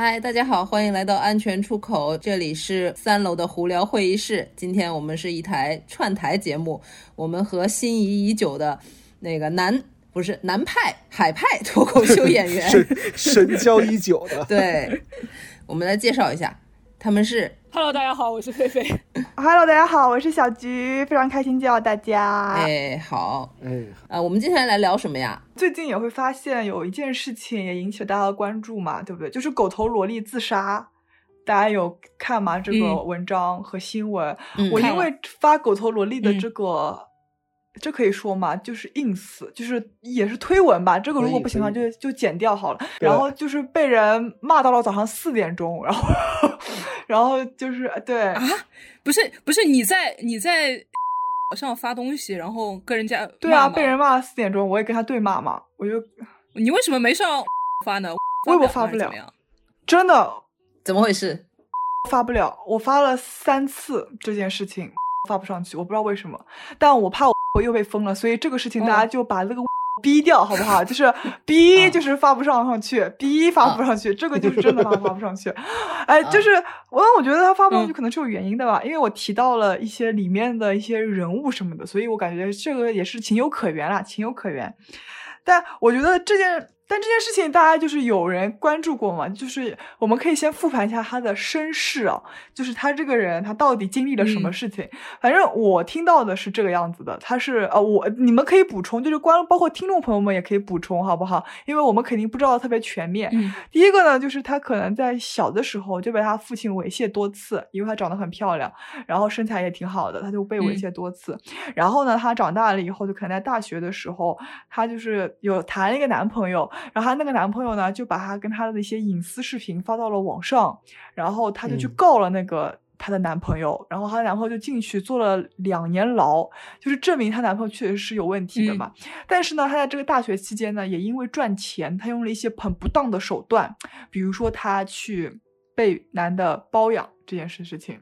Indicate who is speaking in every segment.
Speaker 1: 嗨，大家好，欢迎来到安全出口，这里是三楼的胡聊会议室。今天我们是一台串台节目，我们和心仪已久的那个南不是南派海派脱口秀演员
Speaker 2: 神神交已久的，
Speaker 1: 对，我们来介绍一下，他们是
Speaker 3: Hello，大家好，我是菲菲。
Speaker 4: Hello，大家好，我是小菊，非常开心见到大家。
Speaker 1: 哎好，
Speaker 2: 哎，
Speaker 1: 啊，我们接下来聊什么呀？
Speaker 4: 最近也会发现有一件事情也引起了大家的关注嘛，对不对？就是狗头萝莉自杀，大家有看吗？这个
Speaker 3: 嗯
Speaker 4: 文章和新闻，
Speaker 1: 嗯
Speaker 4: 我因为发狗头萝莉的
Speaker 3: 嗯
Speaker 4: 这个。这可以说嘛，就是 ins，就是也是推文吧。这个如果不行的话，就就剪掉好了。然后就是被人骂到了早上四点钟，然后，然后就是对，
Speaker 3: 啊，不是不是，你在你在上发东西，然后跟人家
Speaker 4: 对啊，被人骂了四点钟，我也跟他对骂嘛，我就
Speaker 3: 你为什么没上发呢？
Speaker 4: 微博
Speaker 3: 发
Speaker 4: 发不了真的
Speaker 1: 怎么回事？
Speaker 4: 发不了，我发了三次这件事情发不上去，我不知道为什么，但我怕我又被封了，所以这个事情大家
Speaker 3: 嗯
Speaker 4: 就把那个逼掉，好不好？就是逼 就是发不上上去，逼发不上去，这个就是真的发发不上去。哎，就是我我觉得他发不上去
Speaker 3: 嗯
Speaker 4: 可能是有原因的吧，因为我提到了一些里面的一些人物什么的，所以我感觉这个也是情有可原啦，情有可原。但我觉得这件，但这件事情大家就是有人关注过嘛，就是我们可以先复盘一下他的身世啊，就是他这个人他到底经历了什么
Speaker 3: 嗯
Speaker 4: 事情。反正我听到的是这个样子的，他是呃，我你们可以补充，就是关包括听众朋友们也可以补充，好不好？因为我们肯定不知道特别全面。
Speaker 3: 嗯
Speaker 4: 第一个呢，就是他可能在小的时候就被他父亲猥亵多次，因为他长得很漂亮，然后身材也挺好的，他就被猥
Speaker 3: 嗯
Speaker 4: 亵多次。然后呢，他长大了以后，就可能在大学的时候，他就是有谈了一个男朋友，然后她那个男朋友呢，就把她跟她的一些隐私视频发到了网上，然后她就去
Speaker 2: 嗯
Speaker 4: 告了那个。她的男朋友，然后她的男朋友就进去坐了两年牢，就是证明她男朋友确实是有问题的嘛。但是呢，她在这个大学期间呢，也因为赚钱，她用了一些很不当的手段，比如说她去被男的包养这件事事情，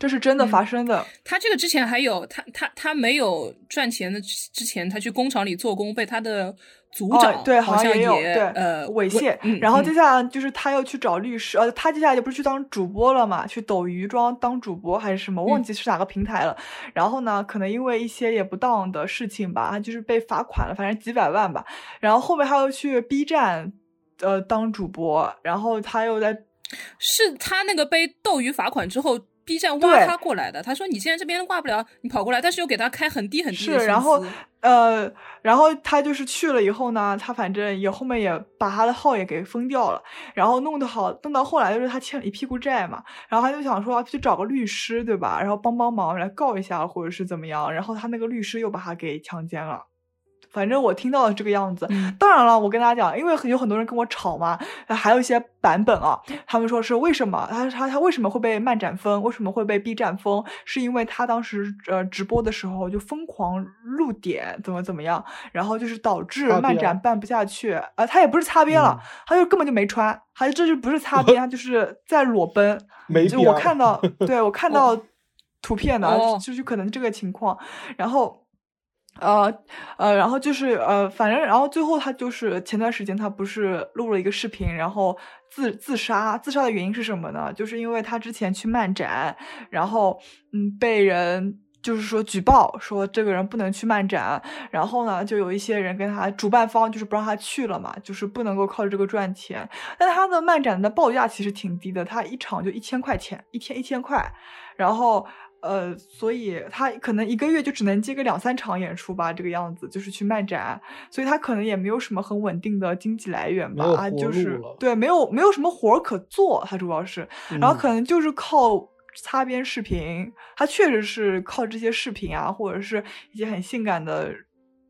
Speaker 4: 这是真的
Speaker 3: 嗯
Speaker 4: 发生的。
Speaker 3: 他这个之前还有他他他没有赚钱的之之前，他去工厂里做工，被他的组长、
Speaker 4: 哦、对，
Speaker 3: 好
Speaker 4: 像也有对
Speaker 3: 呃
Speaker 4: 猥亵。
Speaker 3: 嗯
Speaker 4: 然后
Speaker 3: 嗯
Speaker 4: 接下来就是他又去找律师，呃，他接下来就不是去当主播了嘛，去斗鱼庄当主播还是什么，忘
Speaker 3: 嗯
Speaker 4: 记是哪个平台了。然后呢，可能因为一些也不当的事情吧，他就是被罚款了，反正几百万吧。然后后面他又去 B 站，呃，当主播，然后他又在
Speaker 3: 是他那个被斗鱼罚款之后，B 站挖他过来的。他说你现在这边挂不了，你跑过来，但是又给他开很低很低的
Speaker 4: 是，然后呃，然后他就是去了以后呢，他反正也后面也把他的号也给封掉了，然后弄得好，弄到后来就是他欠了一屁股债嘛，然后他就想说去找个律师，对吧？然后帮帮忙来告一下或者是怎么样，然后他那个律师又把他给强奸了。反正我听到了这个样子，
Speaker 3: 嗯。
Speaker 4: 当然了，我跟大家讲，因为有很多人跟我吵嘛，还有一些版本啊，他们说是为什么他他他为什么会被漫展封，为什么会被 B 站封，是因为他当时呃直播的时候就疯狂露点，怎么怎么样，然后就是导致漫展办不下去，啊、他也不是擦边了，
Speaker 2: 嗯。
Speaker 4: 他就根本就没穿，他这就不是擦边，他就是在裸奔，就我
Speaker 2: 没边儿
Speaker 4: 看到，对我看到图片的，
Speaker 3: 哦。
Speaker 4: 就是可能这个情况，然后。呃呃，然后就是呃，反正然后最后他就是前段时间他不是录了一个视频，然后自自杀，自杀的原因是什么呢？就是因为他之前去漫展，然后嗯被人就是说举报说这个人不能去漫展，然后呢就有一些人跟他主办方就是不让他去了嘛，就是不能够靠这个赚钱。但他的漫展的报价其实挺低的，他一场就一千块钱，一天一千块，然后。呃，所以他可能一个月就只能接个两三场演出吧，这个样子就是去漫展，所以他可能也没有什么很稳定的经济来源吧，啊，就是对，没有没有什么活儿可做，他主要是，然后
Speaker 2: 嗯。
Speaker 4: 可能就是靠擦边视频，他确实是靠这些视频啊，或者是一些很性感的。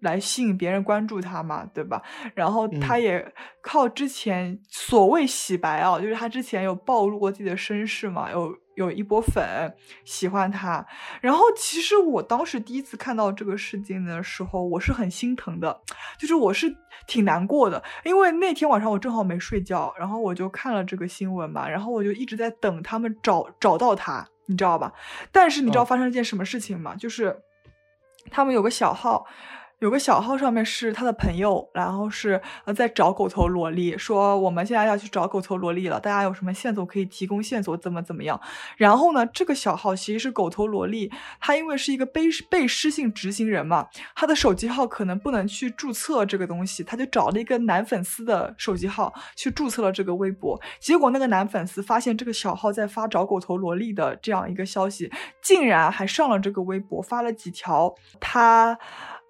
Speaker 4: 来吸引别人关注他嘛，对吧？然后他
Speaker 2: 嗯
Speaker 4: 也靠之前所谓洗白啊，就是他之前有暴露过自己的身世嘛，有有一波粉喜欢他。然后其实我当时第一次看到这个事情的时候，我是很心疼的，就是我是挺难过的，因为那天晚上我正好没睡觉，然后我就看了这个新闻嘛，然后我就一直在等他们找找到他，你知道吧？但是你知道
Speaker 2: 哦
Speaker 4: 发生了一件什么事情吗？就是他们有个小号。有个小号上面是他的朋友，然后是呃在找狗头萝莉，说我们现在要去找狗头萝莉了，大家有什么线索可以提供线索，怎么怎么样？然后呢，这个小号其实是狗头萝莉，他因为是一个被被失信执行人嘛，他的手机号可能不能去注册这个东西，他就找了一个男粉丝的手机号去注册了这个微博，结果那个男粉丝发现这个小号在发找狗头萝莉的这样一个消息，竟然还上了这个微博发了几条他。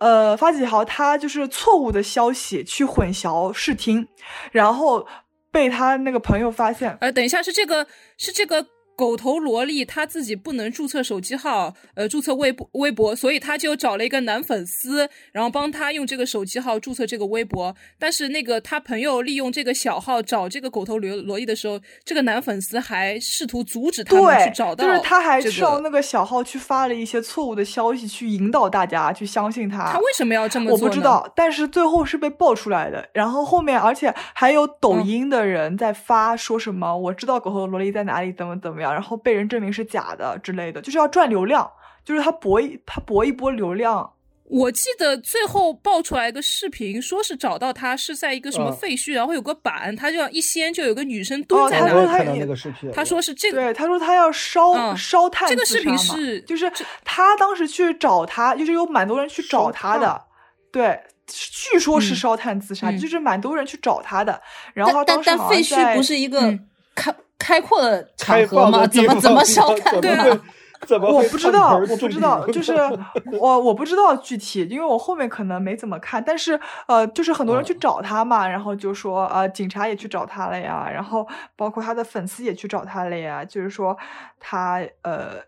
Speaker 4: 呃，发几条他就是错误的消息去混淆视听，然后被他那个朋友发现。
Speaker 3: 呃，等一下，是这个，是这个。狗头萝莉她自己不能注册手机号，呃，注册微博微博，所以他就找了一个男粉丝，然后帮他用这个手机号注册这个微博。但是那个他朋友利用这个小号找这个狗头萝萝莉的时候，这个男粉丝还试图阻止他们去找到，
Speaker 4: 就是他还上那个小号去发了一些错误的消息，去引导大家去相信他。
Speaker 3: 他为什么要这么
Speaker 4: 做？我不知道，但是最后是被爆出来的。然后后面，而且还有抖音的人在发说什么，我知道狗头萝莉在哪里，怎么怎么样，然后被人证明。是假的之类的，就是要赚流量，就是他博一他博一波流量。
Speaker 3: 我记得最后爆出来一个视频，说是找到他是在一个什么废墟，然后有个板，他就要一掀，就有个女生蹲在那。
Speaker 4: 他说他
Speaker 2: 那个视频，
Speaker 3: 他说是这个，
Speaker 4: 对，他说他要烧烧炭。
Speaker 3: 这个视频是
Speaker 4: 就是他当时去找他，就是有蛮多人去找他的，对，据说是烧炭自杀，就是蛮多人去找他的。然后
Speaker 1: 但但废墟不是一个开。开阔的场
Speaker 2: 合
Speaker 1: 吗？怎么怎么烧炭
Speaker 2: 呢？怎么
Speaker 4: 我不知道，我不知道，就是我我不知道具体，因为我后面可能没怎么看。但是呃，就是很多人去找他嘛，然后就说呃，警察也去找他了呀，然后包括他的粉丝也去找他了呀，就是说他呃。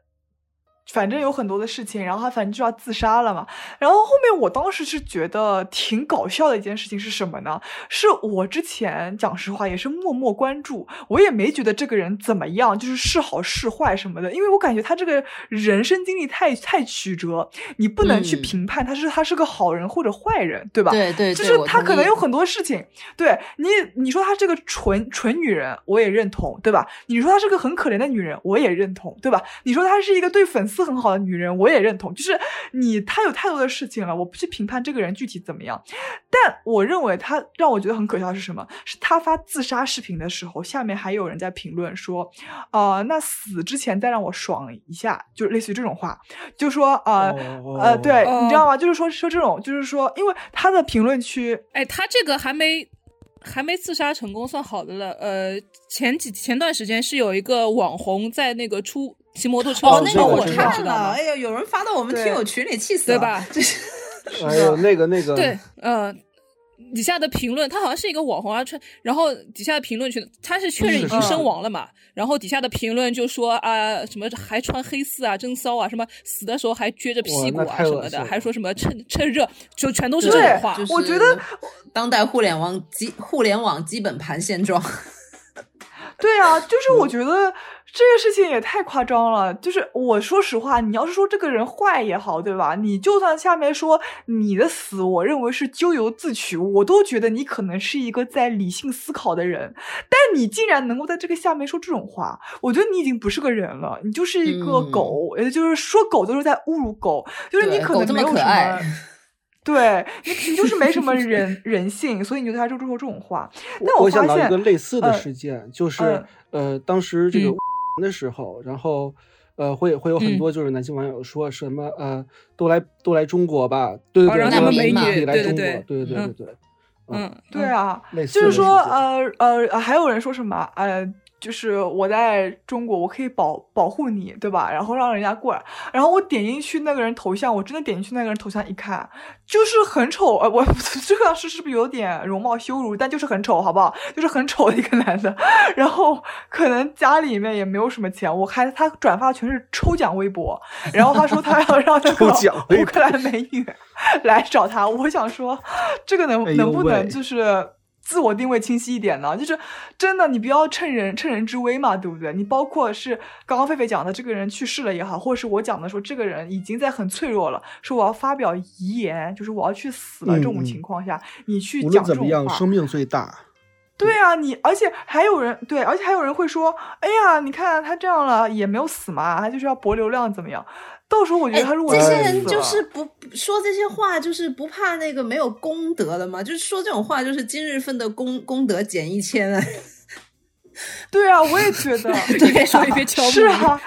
Speaker 4: 反正有很多的事情，然后他反正就要自杀了嘛。然后后面我当时是觉得挺搞笑的一件事情是什么呢？是我之前讲实话也是默默关注，我也没觉得这个人怎么样，就是是好是坏什么的，因为我感觉他这个人生经历太太曲折，你不能去评判他是他是个好人或者坏人，对吧？
Speaker 1: 对对，
Speaker 4: 就是他可能有很多事情，对你你说他这个纯纯女人，我也认同，对吧？你说她是个很可怜的女人，我也认同，对吧？你说她是一个对粉丝。很好的女人，我也认同。就是你，他有太多的事情了，我不去评判这个人具体怎么样。但我认为他让我觉得很可笑的是什么？是他发自杀视频的时候，下面还有人在评论说：“呃，那死之前再让我爽一下。”就类似于这种话，就说呃呃，对你知道吗？就是说说这种，就是说，因为他的评论区，
Speaker 3: 哎，他这个还没还没自杀成功，算好的了。呃，前几前段时间是有一个网红在那个出。骑摩托车
Speaker 1: 哦，那
Speaker 3: 个
Speaker 1: 我看了，哎呀，有人发到我们听友群里，气死
Speaker 3: 了，对吧？
Speaker 2: 哎呦，那个那个，
Speaker 3: 对，嗯，底下的评论，他好像是一个网红啊，穿，然后底下的评论群，他是确认已经身亡了嘛？然后底下的评论就说啊，什么还穿黑丝啊，真骚啊，什么死的时候还撅着屁股啊什么的，还说什么趁趁热，就全都是这种话。
Speaker 4: 我觉得
Speaker 1: 当代互联网基互联网基本盘现状。
Speaker 4: 对啊，就是我觉得这个事情也太夸张了。就是我说实话，你要是说这个人坏也好，对吧？你就算下面说你的死，我认为是咎由自取，我都觉得你可能是一个在理性思考的人。但你竟然能够在这个下面说这种话，我觉得你已经不是个人了，你就是一个狗，也就是说狗都是在侮辱狗，就是你可能没有什么。对你，你就是没什么人 人性，所以你就对他说说这种话。但
Speaker 2: 我想到一个类似的事件，就是呃，当时这个的时候，然后呃，会会有很多就是男性网友说什么呃，都来都来中国吧，对对对，
Speaker 3: 让他们美
Speaker 2: 女来中国，
Speaker 3: 对
Speaker 2: 对对对对，
Speaker 3: 嗯，
Speaker 4: 对啊，就是说呃呃，还有人说什么呃。就是我在中国，我可以保保护你，对吧？然后让人家过来，然后我点进去那个人头像，我真的点进去那个人头像一看，就是很丑。呃，我 这个是是不是有点容貌羞辱？但就是很丑，好不好？就是很丑的一个男的。然后可能家里面也没有什么钱，我还他转发全是抽奖微博，然后他说他要让那个 乌克兰美女 来找他。我想说，这个能能不能就是？自我定位清晰一点呢，就是真的，你不要趁人趁人之危嘛，对不对？你包括是刚刚狒狒讲的这个人去世了也好，或者是我讲的说这个人已经在很脆弱了，说我要发表遗言，就是我要去死了这种情况下，你去讲这种话，
Speaker 2: 生命最大。
Speaker 4: 对啊，你而且还有人对，而且还有人会说，哎呀，你看他这样了也没有死嘛，他就是要博流量怎么样？到时候我觉得他如果
Speaker 1: 这些人就是不说这些话，就是不怕那个没有功德的嘛，就是说这种话就是今日份的功功德减一千啊。
Speaker 4: 对啊，我也觉得，
Speaker 3: 对，说一遍敲
Speaker 4: 是啊，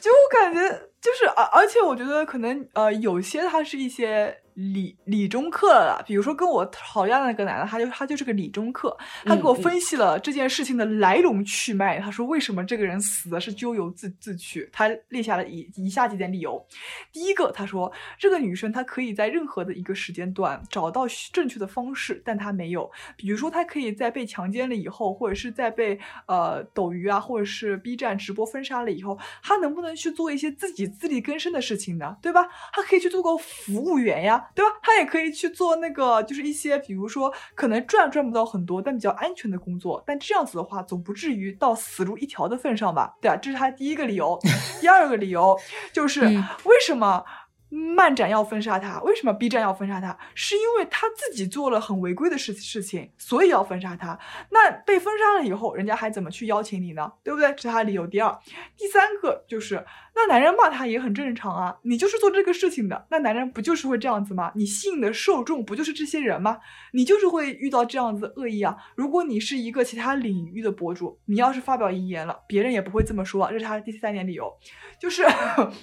Speaker 4: 就我感觉就是，而而且我觉得可能呃，有些他是一些。理理中客了，比如说跟我吵架的那个男的，他就他就是个理中客，他给我分析了这件事情的来龙去脉。他说为什么这个人死的是咎由自自取，他列下了以以下几点理由。第一个，他说这个女生她可以在任何的一个时间段找到正确的方式，但她没有。比如说，她可以在被强奸了以后，或者是在被呃抖鱼啊，或者是 B 站直播封杀了以后，她能不能去做一些自己自力更生的事情呢？对吧？她可以去做个服务员呀。对吧？他也可以去做那个，就是一些，比如说可能赚赚不到很多，但比较安全的工作。但这样子的话，总不至于到死路一条的份上吧？对啊，这是他第一个理由。第二个理由就是为什么？漫展要封杀他，为什么 B 站要封杀他？是因为他自己做了很违规的事事情，所以要封杀他。那被封杀了以后，人家还怎么去邀请你呢？对不对？这是他理由。第二、第三个就是，那男人骂他也很正常啊。你就是做这个事情的，那男人不就是会这样子吗？你吸引的受众不就是这些人吗？你就是会遇到这样子恶意啊。如果你是一个其他领域的博主，你要是发表遗言了，别人也不会这么说。这是他的第三点理由，就是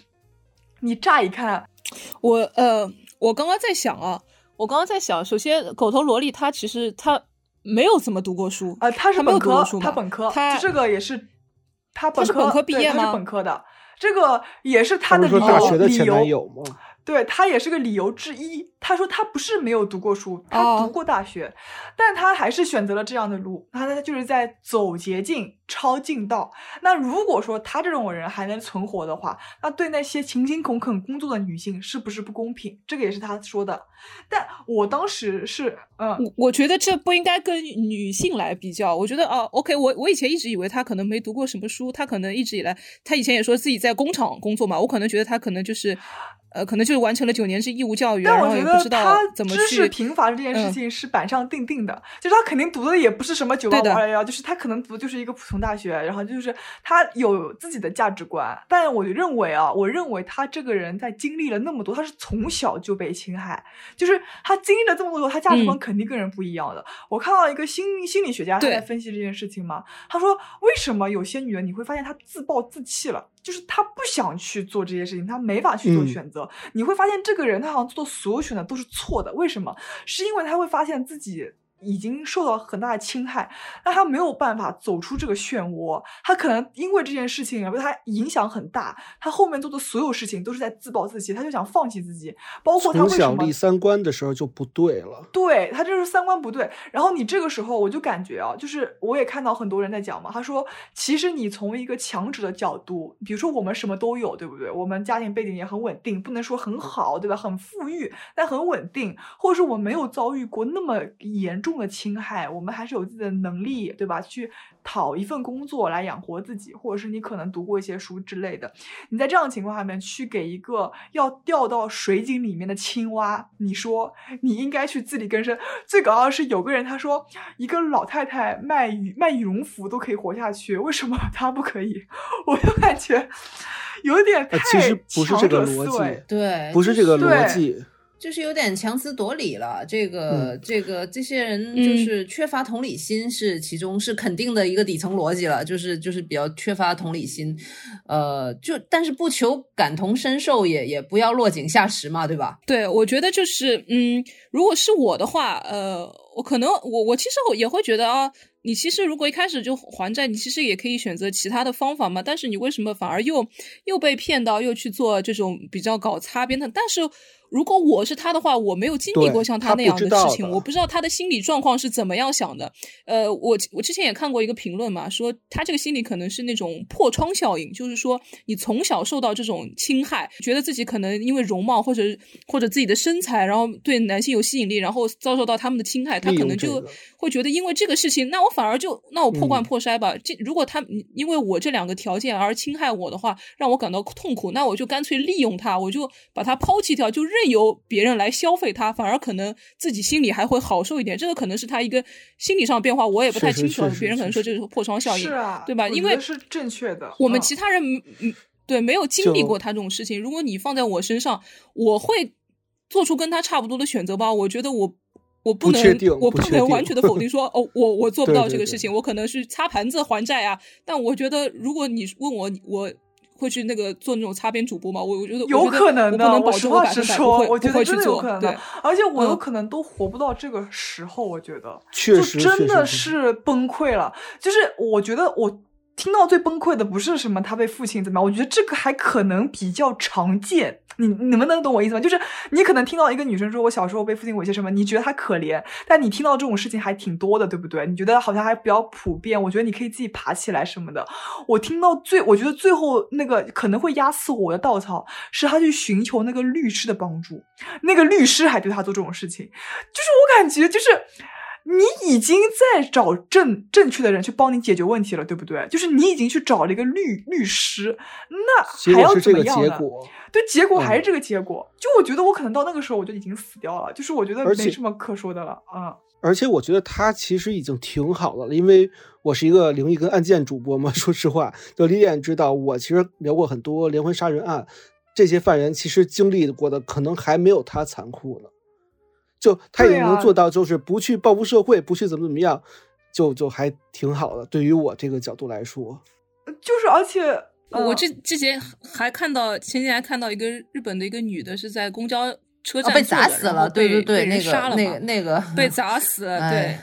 Speaker 4: 你乍一看。
Speaker 3: 我呃，我刚刚在想啊，我刚刚在想，首先，狗头萝莉他其实他没有怎么读过书
Speaker 4: 啊，他是
Speaker 3: 本
Speaker 4: 科，他本科，
Speaker 3: 他
Speaker 4: 这个也是他
Speaker 3: 本
Speaker 4: 科
Speaker 3: 毕业吗？
Speaker 4: 他是本科的，这个也是他的理由，理由吗？对他也是个理由之一。他说他不是没有读过书，他读过大学，但他还是选择了这样的路。他他就是在走捷径、抄近道。那如果说他这种人还能存活的话，那对那些勤勤恳恳工作的女性是不是不公平？这个也是他说的。但我当时是，嗯，
Speaker 3: 我我觉得这不应该跟女性来比较。我觉得哦，OK，我我以前一直以为他可能没读过什么书，他可能一直以来，他以前也说自己在工厂工作嘛，我可能觉得他可能就是。呃，可能就是完成了九年制义务教育，然后也不知道怎么去。
Speaker 4: 知识贫乏这件事情是板上钉钉的，就是他肯定读的也不是什么九八五二幺幺，就是他可能读的就是一个普通大学，然后就是他有自己的价值观。但我认为啊，我认为他这个人在经历了那么多，他是从小就被侵害，就是他经历了这么多，他价值观肯定跟人不一样的。我看到一个心心理学家他在分析这件事情嘛，他说为什么有些女人你会发现她自暴自弃了，就是他不想去做这些事情，他没法去做选择。你会发现，这个人他好像做的所有选择都是错的。为什么？是因为他会发现自己。已经受到很大的侵害，那他没有办法走出这个漩涡。他可能因为这件事情对他影响很大，他后面做的所有事情都是在自暴自弃，他就想放弃自己。包括他为什么
Speaker 2: 立三观的时候就不对了？
Speaker 4: 对他就是三观不对。然后你这个时候我就感觉啊，就是我也看到很多人在讲嘛，他说其实你从一个强者的角度，比如说我们什么都有，对不对？我们家庭背景也很稳定，不能说很好，对吧？很富裕，但很稳定，或者是我没有遭遇过那么严重。的侵害，我们还是有自己的能力，对吧？去讨一份工作来养活自己，或者是你可能读过一些书之类的。你在这样的情况下面去给一个要掉到水井里面的青蛙，你说你应该去自力更生。最搞笑的是，有个人他说，一个老太太卖羽卖羽绒服都可以活下去，为什么他不可以？我就感觉有点太
Speaker 2: 其实不是这个逻辑，
Speaker 1: 对，
Speaker 2: 不是这个逻辑。
Speaker 1: 就是有点强词夺理了，这个这个这些人就是缺乏同理心，是其中是肯定的一个底层逻辑了，就是就是比较缺乏同理心，呃，就但是不求感同身受，也也不要落井下石嘛，对吧？
Speaker 3: 对，我觉得就是嗯，如果是我的话，呃，我可能我我其实我也会觉得啊，你其实如果一开始就还债，你其实也可以选择其他的方法嘛，但是你为什么反而又又被骗到，又去做这种比较搞擦边的？但是。如果我是他的话，我没有经历过像他那样的事情，我不知道他的心理状况是怎么样想的。呃，我我之前也看过一个评论嘛，说他这个心理可能是那种破窗效应，就是说你从小受到这种侵害，觉得自己可能因为容貌或者或者自己的身材，然后对男性有吸引力，然后遭受到他们的侵害，他可能就会觉得因为这个事情，那我反而就那我破罐破摔吧。这如果他因为我这两个条件而侵害我的话，让我感到痛苦，那我就干脆利用他，我就把他抛弃掉，就任。任由别人来消费他，反而可能自己心里还会好受一点。这个可能是他一个心理上变化，我也不太清楚。别人可能说这是破窗效应，
Speaker 4: 是啊，
Speaker 3: 对吧？因为
Speaker 4: 是正确的。
Speaker 3: 我们其他人，嗯，对，没有经历过他这种事情。如果你放在我身上，我会做出跟他差不多的选择吧？我觉得我。我
Speaker 2: 不
Speaker 3: 能，我
Speaker 2: 不
Speaker 3: 能完全的否定说，哦，我我做不到这个事情，
Speaker 2: 我
Speaker 3: 可能是擦盘子还债啊。但我觉得，如果你问我，我会去那个做那种擦边主播吗？我我觉得
Speaker 4: 有可能的。
Speaker 3: 我实话实说，
Speaker 4: 我觉得
Speaker 3: 真的
Speaker 4: 有可能的。而且我有可能都活不到这个时候，我觉得，就真的是崩溃了。就是我觉得我。听到最崩溃的不是什么他被父亲怎么样，我觉得这个还可能比较常见。你你们能懂我意思吗？就是你可能听到一个女生说我小时候被父亲猥亵什么，你觉得她可怜，但你听到这种事情还挺多的，对不对？你觉得好像还比较普遍。我觉得你可以自己爬起来什么的。我听到最，我觉得最后那个可能会压死我的稻草，是他去寻求那个律师的帮助，那个律师还对他做这种事情，就是我感觉就是。你已经在找正正确的人去帮你解决问题了，对不对？就是你已经去找了一个律律师，那还要怎么样
Speaker 2: 呢？
Speaker 4: 对，结果还是这个结果。就我觉得我可能到那个时候我就已经死掉了，就是我觉得没什么可说的了啊。
Speaker 2: 而且我觉得他其实已经挺好的了，因为我是一个灵异跟案件主播嘛。说实话，就李典知道，我其实聊过很多连环杀人案，这些犯人其实经历过的可能还没有他残酷呢。就他也能做到，就是不去报复社会，不去怎么怎么样，就就还挺好的。对于我这个角度来说，
Speaker 4: 就是而且
Speaker 3: 我这之前还看到前几天还看到一个日本的一个女的是在公交车站
Speaker 1: 被砸死了，对 对对，
Speaker 3: 那个
Speaker 1: 那个那个
Speaker 3: 被砸死了，对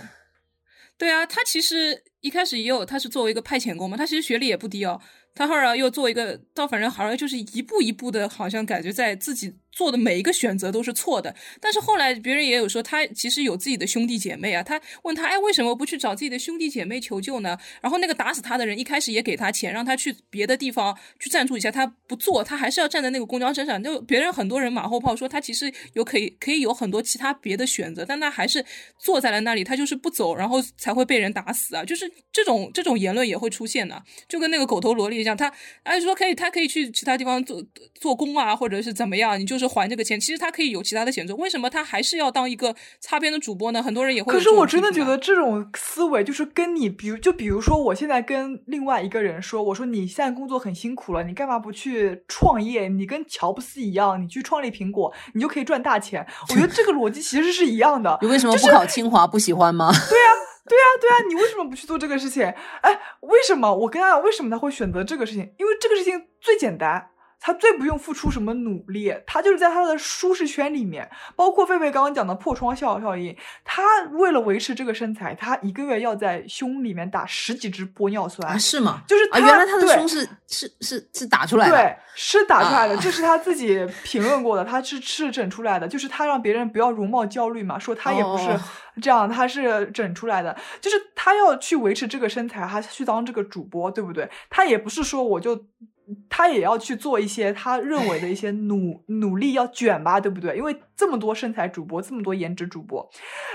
Speaker 3: 对啊，她其实一开始也有，她是作为一个派遣工嘛，她其实学历也不低哦。他后来又做一个，到反正好像就是一步一步的，好像感觉在自己做的每一个选择都是错的。但是后来别人也有说，他其实有自己的兄弟姐妹啊。他问他，哎，为什么不去找自己的兄弟姐妹求救呢？然后那个打死他的人一开始也给他钱，让他去别的地方去暂住一下。他不做，他还是要站在那个公交车上。就别人很多人马后炮说他其实有可以可以有很多其他别的选择，但他还是坐在了那里，他就是不走，然后才会被人打死啊。就是这种这种言论也会出现的，就跟那个狗头萝莉。一样他，哎，说可以，他可以去其他地方做做工啊，或者是怎么样，你就是还这个钱。其实他可以有其他的选择，为什么他还是要当一个擦边的主播呢？很多人也会。
Speaker 4: 可是我真的觉得这种思维就是跟你，比如就比如说，我现在跟另外一个人说，我说你现在工作很辛苦了，你干嘛不去创业？你跟乔布斯一样，你去创立苹果，你就可以赚大钱。我觉得这个逻辑其实是一样的。
Speaker 1: 你为什么不考清华？不喜欢吗？
Speaker 4: 对呀。对啊，对啊，你为什么不去做这个事情？哎，为什么？我跟他，为什么他会选择这个事情？因为这个事情最简单。他最不用付出什么努力，他就是在他的舒适圈里面。包括狒狒刚刚讲的破窗效效应，他为了维持这个身材，他一个月要在胸里面打十几支玻尿酸
Speaker 1: 啊？是吗？
Speaker 4: 就是
Speaker 1: 啊，原来他的胸是是是是打出来的，
Speaker 4: 对，是打出来的，这是他自己评论过的，他是是整出来的，就是他让别人不要容貌焦虑嘛，说他也不是这样，他是整出来的，就是他要去维持这个身材，他去当这个主播，对不对？他也不是说我就。他也要去做一些他认为的一些努努力，要卷吧，对不对？因为这么多身材主播，这么多颜值主播，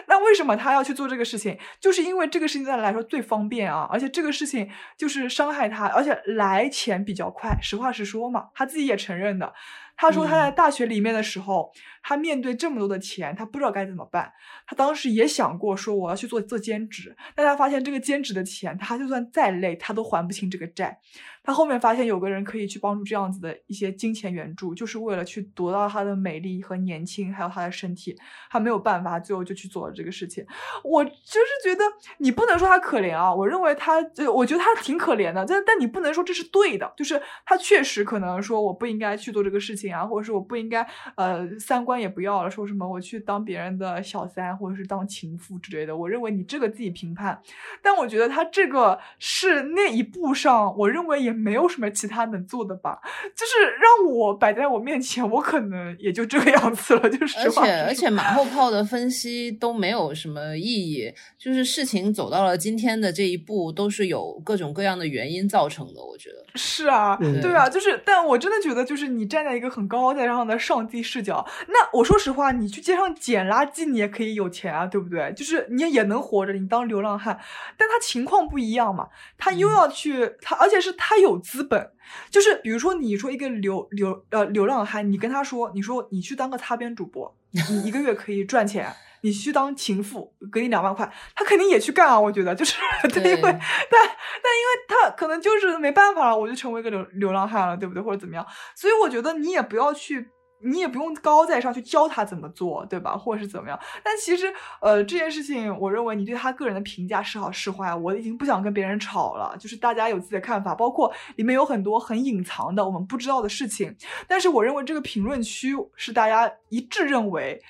Speaker 4: 那为什么他要去做这个事情？就是因为这个事情对他来说最方便啊，而且这个事情就是伤害他，而且来钱比较快。实话实说嘛，他自己也承认的。他说他在大学里面的时候，他面对这么多的钱，他不知道该怎么办。他当时也想过说我要去做做兼职，但他发现这个兼职的钱，他就算再累，他都还不清这个债。他后面发现有个人可以去帮助这样子的一些金钱援助，就是为了去夺到他的美丽和年轻，还有他的身体。他没有办法，最后就去做了这个事情。我就是觉得你不能说他可怜啊，我认为他，我觉得他挺可怜的。但但你不能说这是对的，就是他确实可能说我不应该去做这个事情啊，或者是我不应该呃三观也不要了，说什么我去当别人的小三或者是当情妇之类的。我认为你这个自己评判，但我觉得他这个是那一步上，我认为也。没有什么其他能做的吧，就是让我摆在我面前，我可能也就这个样子了。就是
Speaker 1: 而且而且马后炮的分析都没有什么意义，就是事情走到了今天的这一步，都是有各种各样的原因造成的。我觉得，
Speaker 4: 是啊，
Speaker 2: 嗯
Speaker 4: 对啊，就是，但我真的觉得，就是你站在一个很高高在上的上帝视角，那我说实话，你去街上捡垃圾，你也可以有钱啊，对不对？就是你也能活着，你当流浪汉，但他情况不一样嘛，他又要去，他而且是他有资本，就是比如说你说一个流流呃流浪汉，你跟他说，你说你去当个擦边主播，你一个月可以赚钱。你去当情妇，给你两万块，他肯定也去干啊！我觉得就是 对，因为
Speaker 1: 对
Speaker 4: 但但因为他可能就是没办法了，我就成为一个流流浪汉了，对不对？或者怎么样？所以我觉得你也不要去，你也不用高高在上去教他怎么做，对吧？或者是怎么样？但其实，呃，这件事情，我认为你对他个人的评价是好是坏，我已经不想跟别人吵了。就是大家有自己的看法，包括里面有很多很隐藏的我们不知道的事情。但是我认为这个评论区是大家一致认为。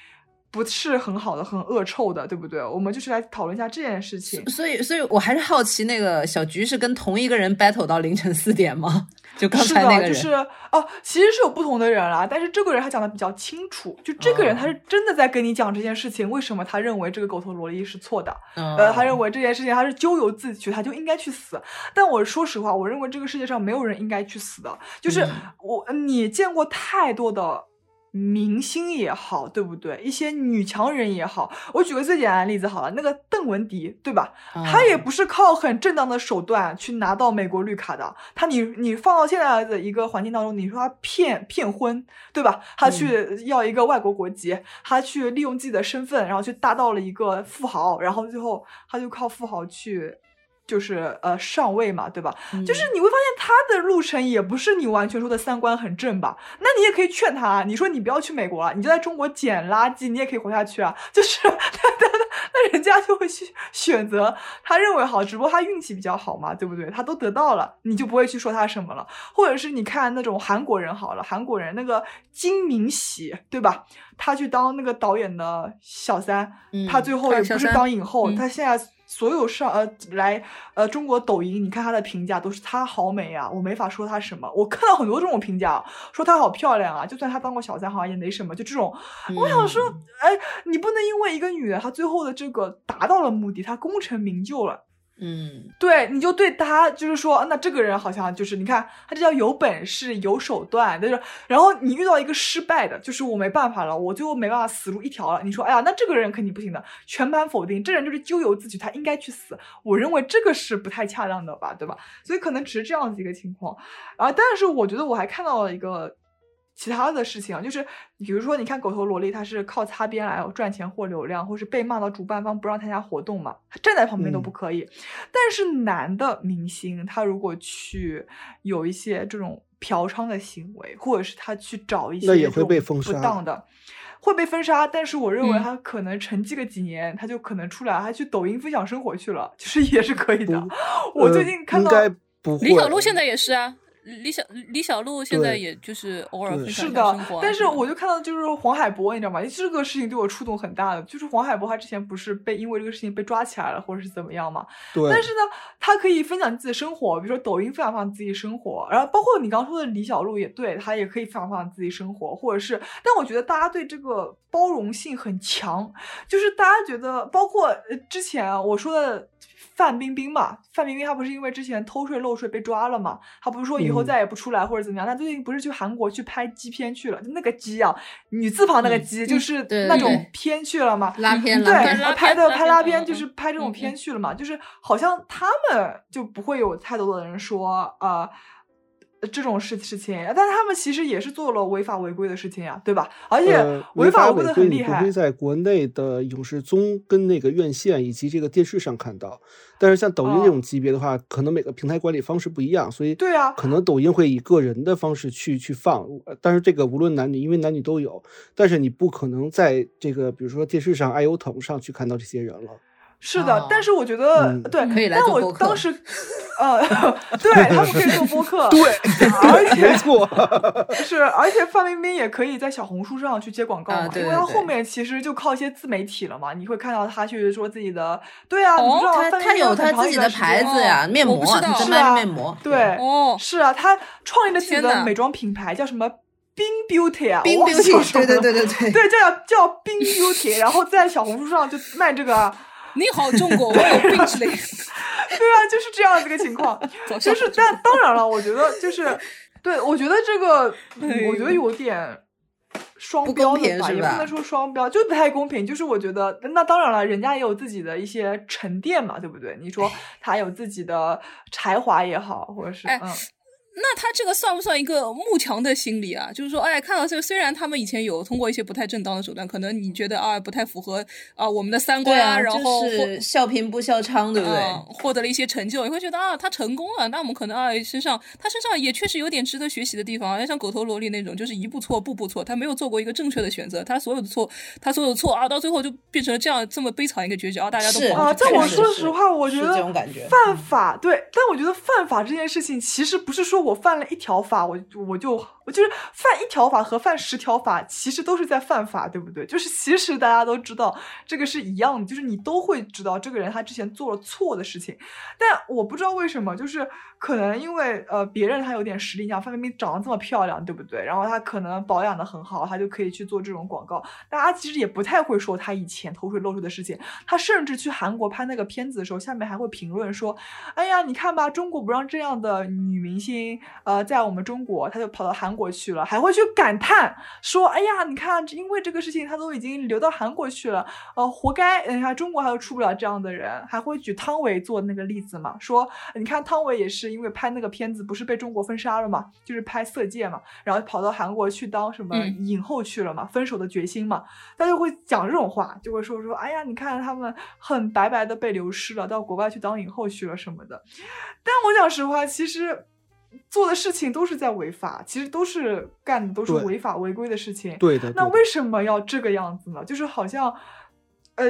Speaker 4: 不是很好的，很恶臭的，对不对？我们就是来讨论一下这件事情。
Speaker 1: 所以所以我还是好奇，那个小菊是跟同一个人 battle 到凌晨四点吗？就刚
Speaker 4: 是的，
Speaker 1: 才那个人，
Speaker 4: 就是哦，其实是有不同的人啦，但是这个人他讲的比较清楚，就这个人
Speaker 1: 哦
Speaker 4: 他是真的在跟你讲这件事情，为什么他认为这个狗头萝莉是错的，
Speaker 1: 嗯
Speaker 4: 呃，他认为这件事情他是咎由自取，他就应该去死。但我说实话，我认为这个世界上没有人应该去死的，就是
Speaker 1: 嗯
Speaker 4: 我你见过太多的。明星也好，对不对？一些女强人也好，我举个最简单的例子好了，那个邓文迪，对吧？他也
Speaker 1: 嗯
Speaker 4: 不是靠很正当的手段去拿到美国绿卡的，她你你放到现在的一个环境当中，你说她骗骗婚，对吧？她去要一个外国国籍，他去利用自己的身份，然后去搭到了一个富豪，然后最后她就靠富豪去。就是呃上位嘛，对吧？就是你会发现他的路程也不是你完全说的三观很正吧？那你也可以劝他，你说你不要去美国了，你就在中国捡垃圾，你也可以活下去啊。就是 那那那那人家就会去选择他认为好，只不过他运气比较好嘛，对不对？他都得到了，你就不会去说他什么了。或者是你看那种韩国人好了，韩国人那个金明喜，对吧？他去当那个导演的小三，
Speaker 1: 嗯
Speaker 4: 他最后也不是当影后，
Speaker 3: 嗯
Speaker 4: 他现在所有上呃来呃中国抖音，你看她的评价都是她好美啊，我没法说她什么。我看到很多这种评价，说她好漂亮啊，就算她当过小三，好像也没什么，就这种。我想说，哎，你不能因为一个女的她最后的这个达到了目的，她功成名就了。
Speaker 1: 嗯
Speaker 4: 对，你就对他就是说，那这个人好像就是你看他这叫有本事、有手段，就是然后你遇到一个失败的，就是我没办法了，我最后没办法死路一条了。你说，哎呀，那这个人肯定不行的，全盘否定，这人就是咎由自取，他应该去死。我认为这个是不太恰当的吧，对吧？所以可能只是这样子一个情况啊。但是我觉得我还看到了一个。其他的事情啊，就是比如说，你看狗头萝莉，她是靠擦边来赚钱或流量，或是被骂到主办方不让参加活动嘛，她站在旁边都不
Speaker 2: 嗯
Speaker 4: 可以。但是男的明星，他如果去有一些这种嫖娼的行为，或者是他去找一些
Speaker 2: 那也会被封杀不
Speaker 4: 当的。会被封杀，但是我认为
Speaker 3: 嗯
Speaker 4: 他可能沉寂个几年，他就可能出来，他去抖音分享生活去了，就是也是可以的。我最
Speaker 2: 呃
Speaker 4: 近看到。
Speaker 3: 李小璐现在也是啊，李小李小璐现在也就是偶尔分享生活啊，
Speaker 4: 但是我就看到就是黄海波，你知道吗？这个事情对我触动很大的，就是黄海波他之前不是被因为这个事情被抓起来了，或者是怎么样嘛？
Speaker 2: 对，
Speaker 4: 但是呢，他可以分享自己的生活，比如说抖音分享分享自己生活，然后包括你刚说的李小璐也对，他也可以分享分享自己生活，或者是，但我觉得大家对这个包容性很强，就是大家觉得，包括呃之前啊我说的范冰冰嘛，范冰冰她不是因为之前偷税漏税被抓了嘛，她不是说以后
Speaker 2: 嗯
Speaker 4: 再也不出来或者怎么样，她最近不是去韩国去拍鸡片去了，那个鸡啊，女字旁那个
Speaker 1: 嗯
Speaker 4: 鸡，就是那种片去了嘛，
Speaker 1: 拉片
Speaker 4: 对，拍的拍拉片
Speaker 3: 嗯
Speaker 4: 就是拍这种
Speaker 3: 嗯
Speaker 4: 片去了嘛，就是好像他们就不会有太多的人说啊。呃这种事事情，但他们其实也是做了违法违规的事情呀，对吧？而且
Speaker 2: 呃
Speaker 4: 违法违规的很厉害
Speaker 2: 你不会，在国内的影视综跟那个院线以及这个电视上看到，但是像抖音这
Speaker 4: 哦
Speaker 2: 种级别的话，可能每个平台管理方式不一样，所以
Speaker 4: 对啊
Speaker 2: 可能抖音会以个人的方式去去放，呃但是这个无论男女，因为男女都有，但是你不可能在这个比如说电视上、爱优腾上去看到这些人了。
Speaker 4: 是的，
Speaker 1: 哦
Speaker 4: 但是我觉得、
Speaker 2: 嗯。
Speaker 4: 对，
Speaker 1: 可以来
Speaker 4: 但我当时，呃，对他们可以做播客，
Speaker 2: 对，
Speaker 4: 而且
Speaker 2: 没错，
Speaker 4: 是，而且范冰冰也可以在小红书上去接广告嘛，
Speaker 1: 啊对
Speaker 4: 因为她后面其实就靠一些自媒体了嘛，你会看到她去说自己的，对啊，你
Speaker 3: 哦
Speaker 4: 知道
Speaker 1: 他他
Speaker 4: 范冰冰
Speaker 1: 有他自己的牌子呀，
Speaker 3: 哦
Speaker 1: 面膜
Speaker 4: 是啊
Speaker 1: 面膜。
Speaker 4: 对，
Speaker 3: 哦，
Speaker 4: 是啊，她创立了自己的美妆品牌，叫什么？冰 beauty 啊，
Speaker 1: 冰
Speaker 4: 我忘记
Speaker 1: beauty，对对对对对。
Speaker 4: 对，叫叫冰 beauty，然后在小红书上就卖这个啊，
Speaker 3: 你好，中国，我有病之类的。
Speaker 4: 对啊，就是这样子个情况。就是，但当然了，我觉得就是，对我觉得这个，
Speaker 3: 哎
Speaker 4: 我觉得有点双标的吧，也不能说双标，就不太公平。就是我觉得，那当然了，人家也有自己的一些沉淀嘛，对不对？你说他有自己的才华也好，或者是
Speaker 3: 哎
Speaker 4: 嗯，
Speaker 3: 那他这个算不算一个慕强的心理啊？就是说，哎，看到这个，虽然他们以前有通过一些不太正当的手段，可能你觉得啊不太符合啊我们的三观
Speaker 1: 对啊，
Speaker 3: 然后
Speaker 1: 就是笑贫不笑娼，对不对？
Speaker 3: 嗯，获得了一些成就，你会觉得啊，他成功了，那我们可能啊身上他身上也确实有点值得学习的地方啊，像狗头萝莉那种，就是一步错步步错，他没有做过一个正确的选择，他所有的错，他所有的错啊，到最后就变成了这样这么悲惨一个结局啊，大家都
Speaker 1: 是
Speaker 4: 啊，但我说实话，我觉得
Speaker 1: 这种感觉
Speaker 4: 犯法对，但我觉得犯法这件事情，其实不是说我犯了一条法，我我就我就是犯一条法和犯十条法，其实都是在犯法，对不对？就是其实大家都知道这个是一样的，就是你都会知道这个人他之前做了错的事情，但我不知道为什么，就是可能因为呃别人他有点实力，你想范冰冰长得这么漂亮，对不对？然后他可能保养的很好，他就可以去做这种广告。大家其实也不太会说他以前偷税漏税的事情，他甚至去韩国拍那个片子的时候，下面还会评论说：“哎呀，你看吧，中国不让这样的女明星呃在我们中国，他就跑到韩国去了，还会去感叹说：哎呀，你看，因为这个事情他都已经流到韩国去了，呃，活该，你看中国还有出不了这样的人，还会举汤唯做那个例子嘛，说你看汤唯也是因为拍那个片子不是被中国封杀了嘛，就是拍《色戒》嘛，然后跑到韩国去当什么
Speaker 3: 嗯。
Speaker 4: 影后去了嘛，分手的决心嘛，他就会讲这种话，就会说说，哎呀，你看他们很白白的被流失了，到国外去当影后去了什么的。但我讲实话，其实做的事情都是在违法，其实都是干的都是违法违规的事情。
Speaker 2: 对的，对的
Speaker 4: 那为什么要这个样子呢？就是好像，呃，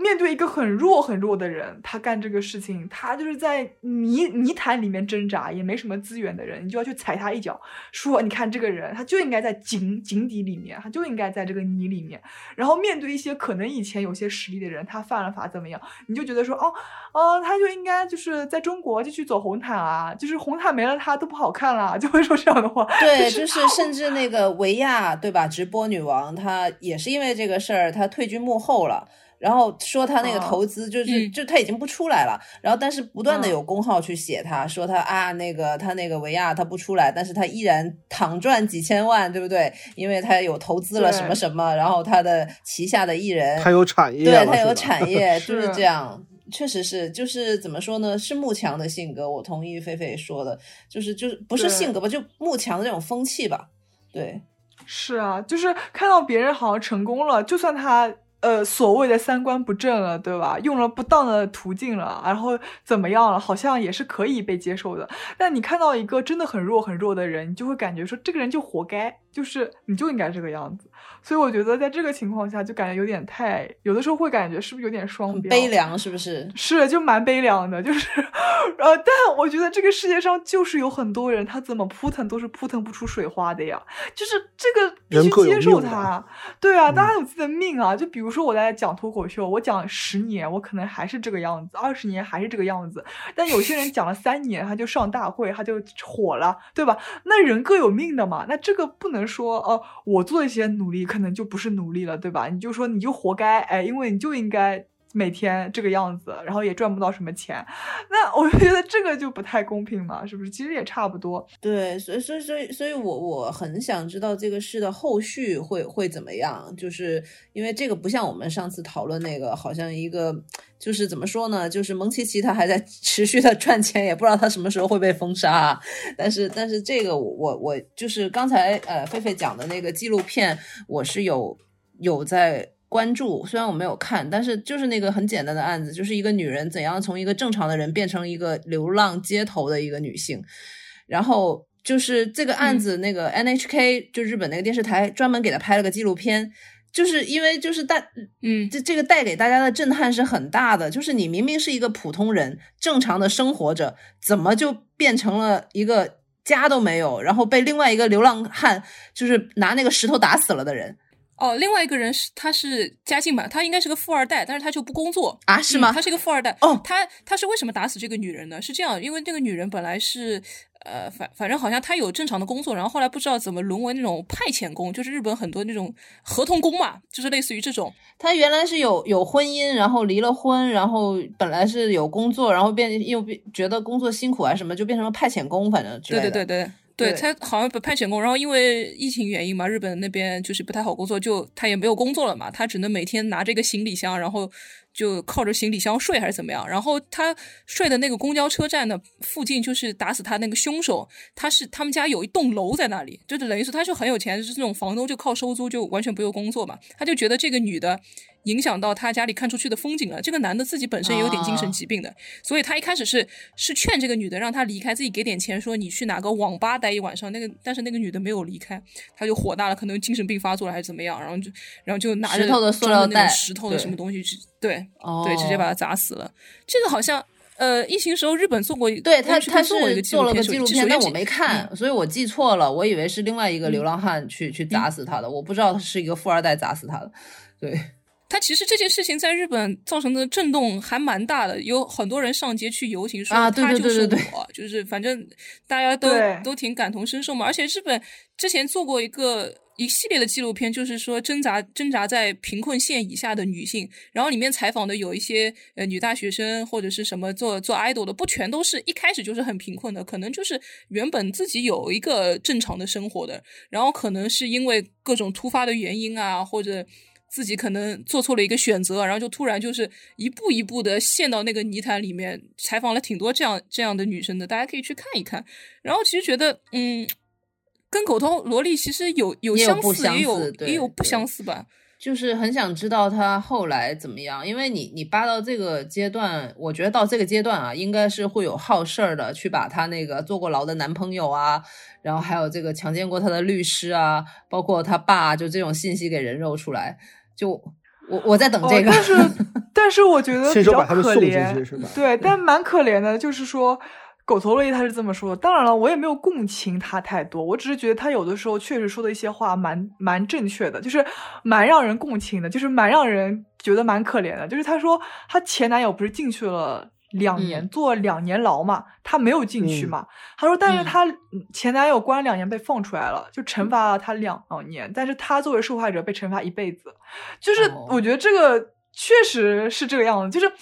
Speaker 4: 面对一个很弱很弱的人，他干这个事情，他就是在泥泥潭里面挣扎，也没什么资源的人，你就要去踩他一脚，说你看这个人，他就应该在井井底里面，他就应该在这个泥里面。然后面对一些可能以前有些实力的人，他犯了法怎么样，你就觉得说，哦，哦，他就应该就是在中国就去走红毯啊，就是红毯没了他都不好看了，就会说这样的话。
Speaker 1: 对，
Speaker 4: 就
Speaker 1: 就是甚至那个维亚，对吧？直播女王，她也是因为这个事儿，她退居幕后了。然后说他那个
Speaker 4: 哦
Speaker 1: 投资就是，
Speaker 3: 嗯
Speaker 1: 就他已经不出来了。然后，但是不断的
Speaker 4: 嗯
Speaker 1: 有公号去写他，说他啊，那个他那个维亚他不出来，但是他依然躺赚几千万，对不对？因为他有投资了什么什么，然后他的旗下的艺人，
Speaker 2: 他有产业
Speaker 1: 对，他有产业，就是
Speaker 4: 是
Speaker 1: 这样。确实是，就是怎么说呢？是慕强的性格，我同意菲菲说的，就是就是不是性格吧，就慕强的这种风气吧。对，
Speaker 4: 是啊，就是看到别人好像成功了，就算他呃所谓的三观不正了，对吧？用了不当的途径了，然后怎么样了，好像也是可以被接受的。但你看到一个真的很弱很弱的人，你就会感觉说这个人就活该，就是你就应该这个样子。所以我觉得在这个情况下，就感觉有点太，有的时候会感觉是不是有点双标？
Speaker 1: 悲凉，是不是？
Speaker 4: 是，就蛮悲凉的，就是，呃，但我觉得这个世界上就是有很多人，他怎么扑腾都是扑腾不出水花的呀，就是这个必须接受他，对啊，
Speaker 2: 嗯
Speaker 4: 大家有自己的命啊，就比如说我在讲脱口秀，我讲十年，我可能还是这个样子，二十年还是这个样子，但有些人讲了三年，他就上大会，他就火了，对吧？那人各有命的嘛，那这个不能说哦、我做一些努力，可能就不是努力了，对吧？你就说你就活该，哎，因为你就应该每天这个样子，然后也赚不到什么钱，那我就觉得这个就不太公平嘛，是不是？其实也差不多。
Speaker 1: 对，所以所以所以所以我我很想知道这个事的后续会会怎么样，就是因为这个不像我们上次讨论那个，好像一个就是怎么说呢，就是蒙奇奇他还在持续的赚钱，也不知道他什么时候会被封杀。但是但是这个我我我就是刚才呃狒狒讲的那个纪录片，我是有有在。关注虽然我没有看，但是就是那个很简单的案子，就是一个女人怎样从一个正常的人变成一个流浪街头的一个女性，然后就是这个案子，那个 NHK、就日本那个电视台专门给她拍了个纪录片，就是因为就是大
Speaker 3: 嗯，
Speaker 1: 这这个带给大家的震撼是很大的，就是你明明是一个普通人，正常的生活着，怎么就变成了一个家都没有，然后被另外一个流浪汉就是拿那个石头打死了的人？
Speaker 3: 哦，另外一个人是他是家境吧，他应该是个富二代，但是他就不工作
Speaker 1: 啊？是吗？
Speaker 3: 他是一个富二代。
Speaker 1: 哦，
Speaker 3: 他他是为什么打死这个女人呢？是这样，因为这个女人本来是。呃，反反正好像他有正常的工作，然后后来不知道怎么沦为那种派遣工，就是日本很多那种合同工嘛，就是类似于这种。
Speaker 1: 他原来是有有婚姻，然后离了婚，然后本来是有工作，然后变又变觉得工作辛苦啊什么，就变成了派遣工，反正
Speaker 3: 对对对对对，他好像派遣工，然后因为疫情原因嘛，日本那边就是不太好工作，就他也没有工作了嘛，他只能每天拿着一个行李箱，然后。就靠着行李箱睡还是怎么样？然后他睡的那个公交车站的附近，就是打死他那个凶手。他是他们家有一栋楼在那里，就是等于说他就很有钱，就是这种房东就靠收租，就完全不用工作嘛。他就觉得这个女的。影响到他家里看出去的风景了。这个男的自己本身也有点精神疾病的，所以他一开始是是劝这个女的让他离开，自己给点钱，说你去哪个网吧待一晚上。那个但是那个女的没有离开，他就火大了，可能精神病发作了还是怎么样，然后就然后就拿着
Speaker 1: 石头的塑料袋、
Speaker 3: 石头的什么东西去对对直接把他砸死了。这个好像呃疫情时候日本做过，
Speaker 1: 对他他
Speaker 3: 做了一个
Speaker 1: 做了个纪录片，但我没
Speaker 3: 看，
Speaker 1: 所以我记错了，我以为是另外一个流浪汉去去砸死他的，我不知道他是一个富二代砸死他的，对。
Speaker 3: 他其实这件事情在日本造成的震动还蛮大的，有很多人上街去游行，说他就是我，就是反正大家都都挺感同身受嘛。而且日本之前做过一个一系列的纪录片，就是说挣扎挣扎在贫困线以下的女性，然后里面采访的有一些呃女大学生或者是什么做做 idol 的，不全都是一开始就是很贫困的，可能就是原本自己有一个正常的生活的，然后可能是因为各种突发的原因啊，或者。自己可能做错了一个选择，然后就突然就是一步一步的陷到那个泥潭里面。采访了挺多这样这样的女生的，大家可以去看一看。然后其实觉得，嗯，跟狗头萝莉其实有
Speaker 1: 有
Speaker 3: 相似，
Speaker 1: 也
Speaker 3: 有
Speaker 1: 也
Speaker 3: 有不相似吧。
Speaker 1: 就是很想知道她后来怎么样，因为你你扒到这个阶段，我觉得到这个阶段啊，应该是会有好事儿的，去把她那个坐过牢的男朋友啊，然后还有这个强奸过她的律师啊，包括她爸，就这种信息给人肉出来。就我我在等这个，
Speaker 4: 但是 但是我觉得比较可
Speaker 2: 怜，
Speaker 4: 对，但蛮可怜的。就是说，狗头类他是这么说的。当然了，我也没有共情他太多，我只是觉得他有的时候确实说的一些话蛮蛮正确的，就是蛮让人共情的，就是蛮让人觉得蛮可怜的。就是他说他前男友不是进去了。两年坐两年牢嘛，他没有进去嘛。他说，但是他前男友关两年被放出来了，就惩罚了他两年。但是他作为受害者被惩罚一辈子，就是我觉得这个确实是这个样子。就是，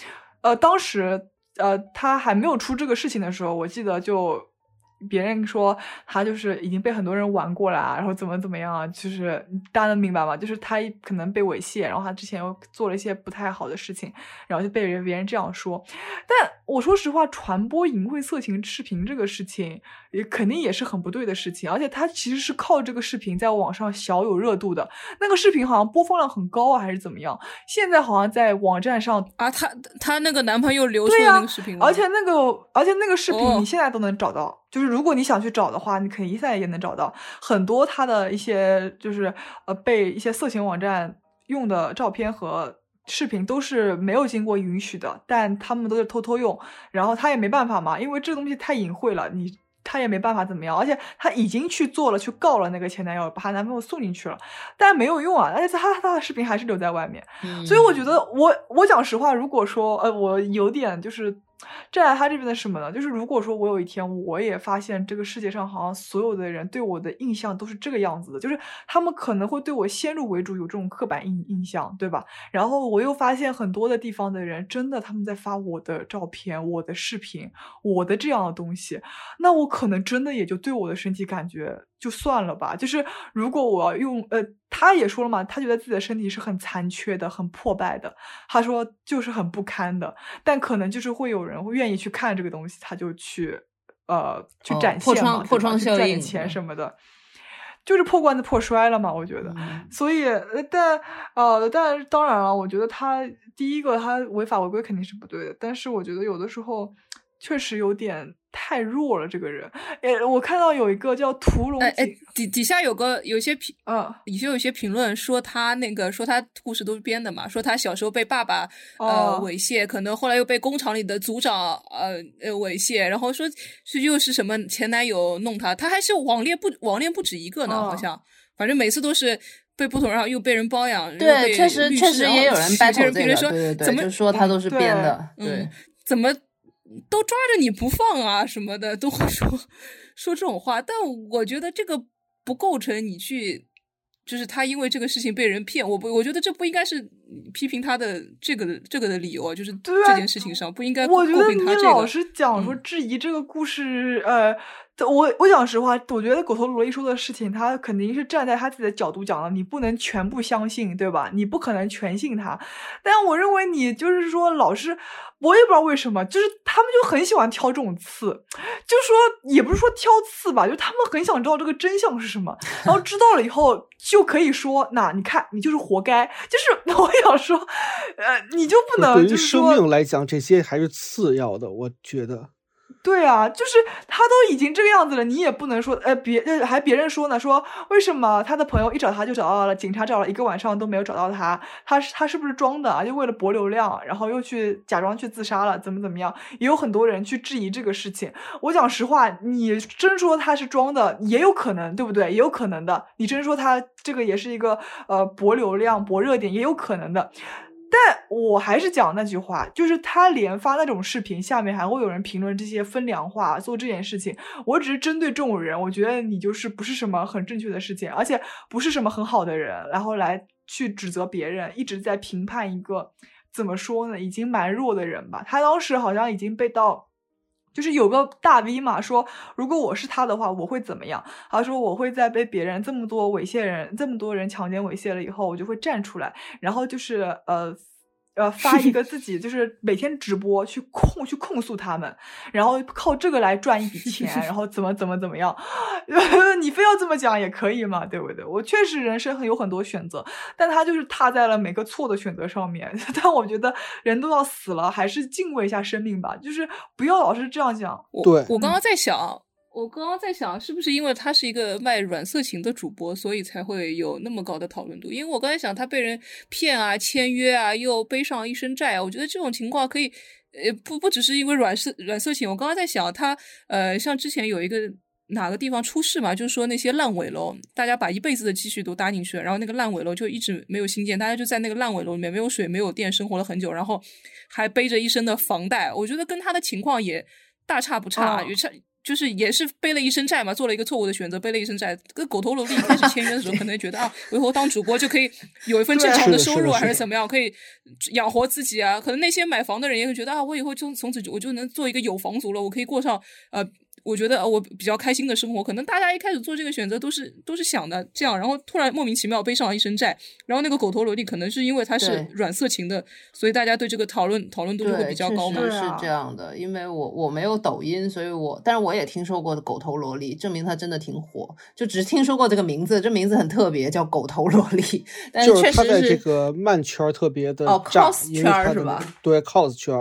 Speaker 4: 呃，当时呃他还没有出这个事情的时候，我记得就。别人说他就是已经被很多人玩过了，然后怎么怎么样啊？就是大家能明白吗？就是他可能被猥亵，然后他之前又做了一些不太好的事情，然后就被人别人这样说。但我说实话，传播淫秽色情视频这个事情，也肯定也是很不对的事情。而且他其实是靠这个视频在网上小有热度的，那个视频好像播放量很高啊，还是怎么样？现在好像在网站上
Speaker 3: 啊，他他那个男朋友流出那个视频，
Speaker 4: 而且那个而且那个视频你现在都能找到。就是如果你想去找的话，你肯定现在也能找到很多他的一些，就是呃被一些色情网站用的照片和视频都是没有经过允许的，但他们都是偷偷用，然后他也没办法嘛，因为这个东西太隐晦了，你他也没办法怎么样，而且他已经去做了，去告了那个前男友，把她男朋友送进去了，但没有用啊，而且他他的视频还是留在外面，所以我觉得我我讲实话，如果说呃我有点就是。站在他这边的什么呢？就是如果说我有一天我也发现这个世界上好像所有的人对我的印象都是这个样子的，就是他们可能会对我先入为主有这种刻板印印象，对吧？然后我又发现很多的地方的人真的他们在发我的照片、我的视频、我的这样的东西，那我可能真的也就对我的身体感觉。就算了吧，就是如果我要用，呃，他也说了嘛，他觉得自己的身体是很残缺的、很破败的，他说就是很不堪的，但可能就是会有人会愿意去看这个东西，他就去，呃，去展现嘛，
Speaker 1: 破窗效应，
Speaker 4: 赚钱什么的，就是破罐子破摔了嘛，我觉得。所以，但呃，但当然了，我觉得他第一个他违法违规肯定是不对的，但是我觉得有的时候确实有点。太弱了，这个人。哎，我看到有一个叫屠龙。
Speaker 3: 哎哎，底底下有个有些评，
Speaker 4: 嗯，
Speaker 3: 底下有些评论说他那个说他故事都是编的嘛，说他小时候被爸爸呃猥亵，可能后来又被工厂里的组长呃呃猥亵，然后说是又是什么前男友弄他，他还是网恋不网恋不止一个呢，好像，反正每次都是。被不同然后又被人包养，
Speaker 1: 对，确实确实也有人掰
Speaker 3: 扯
Speaker 1: 这个，对对对，就说他都是编的，对，
Speaker 3: 怎么都抓着你不放啊什么的，都会说说这种话。但我觉得这个不构成你去，就是他因为这个事情被人骗，我不，我觉得这不应该是批评他的这个这个的理由，就是这件事情上不应该。
Speaker 4: 我觉得
Speaker 3: 你
Speaker 4: 老是讲说质疑这个故事，呃。我我讲实话，我觉得狗头罗伊说的事情，他肯定是站在他自己的角度讲的，你不能全部相信，对吧？你不可能全信他。但我认为你就是说，老是，我也不知道为什么，就是他们就很喜欢挑这种刺，就说也不是说挑刺吧，就他们很想知道这个真相是什么，然后知道了以后就可以说，那你看你就是活该。就是 我想说，呃，你就不能
Speaker 2: 对于生命来讲，这些还是次要的，我觉得。
Speaker 4: 对啊，就是他都已经这个样子了，你也不能说，呃，别还别人说呢，说为什么他的朋友一找他就找到了，警察找了一个晚上都没有找到他，他是他是不是装的啊？就为了博流量，然后又去假装去自杀了，怎么怎么样？也有很多人去质疑这个事情。我讲实话，你真说他是装的，也有可能，对不对？也有可能的。你真说他这个也是一个呃博流量、博热点，也有可能的。但我还是讲那句话，就是他连发那种视频，下面还会有人评论这些风凉话，做这件事情。我只是针对这种人，我觉得你就是不是什么很正确的事情，而且不是什么很好的人，然后来去指责别人，一直在评判一个怎么说呢，已经蛮弱的人吧。他当时好像已经被到。就是有个大 V 嘛，说如果我是他的话，我会怎么样？他说我会在被别人这么多猥亵人、这么多人强奸猥亵了以后，我就会站出来，然后就是呃。呃，发一个自己就是每天直播去控去控诉他们，然后靠这个来赚一笔钱，然后怎么怎么怎么样？你非要这么讲也可以嘛，对不对？我确实人生很有很多选择，但他就是踏在了每个错的选择上面。但我觉得人都要死了，还是敬畏一下生命吧，就是不要老是这样讲。
Speaker 2: 对
Speaker 3: 我刚刚在想。我刚刚在想，是不是因为他是一个卖软色情的主播，所以才会有那么高的讨论度？因为我刚才想，他被人骗啊、签约啊，又背上一身债啊，我觉得这种情况可以，呃，不不只是因为软色软色情。我刚刚在想，他呃，像之前有一个哪个地方出事嘛，就是说那些烂尾楼，大家把一辈子的积蓄都搭进去了，然后那个烂尾楼就一直没有新建，大家就在那个烂尾楼里面没有水、没有电生活了很久，然后还背着一身的房贷。我觉得跟他的情况也大差不差，也差。就是也是背了一身债嘛，做了一个错误的选择，背了一身债。跟狗头萝莉开始签约的时候，可能觉得啊，我以后当主播就可以有一份正常的收入，还是怎么样，可以养活自己啊。可能那些买房的人也会觉得啊，我以后就从此我就能做一个有房族了，我可以过上呃。我觉得我比较开心的生活，可能大家一开始做这个选择都是都是想的这样，然后突然莫名其妙背上了一身债，然后那个狗头萝莉可能是因为他是软色情的，所以大家对这个讨论讨论度就会比较高嘛。
Speaker 1: 是这样的，因为我我没有抖音，所以我但是我也听说过狗头萝莉，证明他真的挺火，就只听说过这个名字，这名字很特别，叫狗头萝莉。但
Speaker 2: 是
Speaker 1: 确实
Speaker 2: 是这个漫圈特别的
Speaker 1: 哦，cos 圈是吧？
Speaker 2: 对，cos 圈，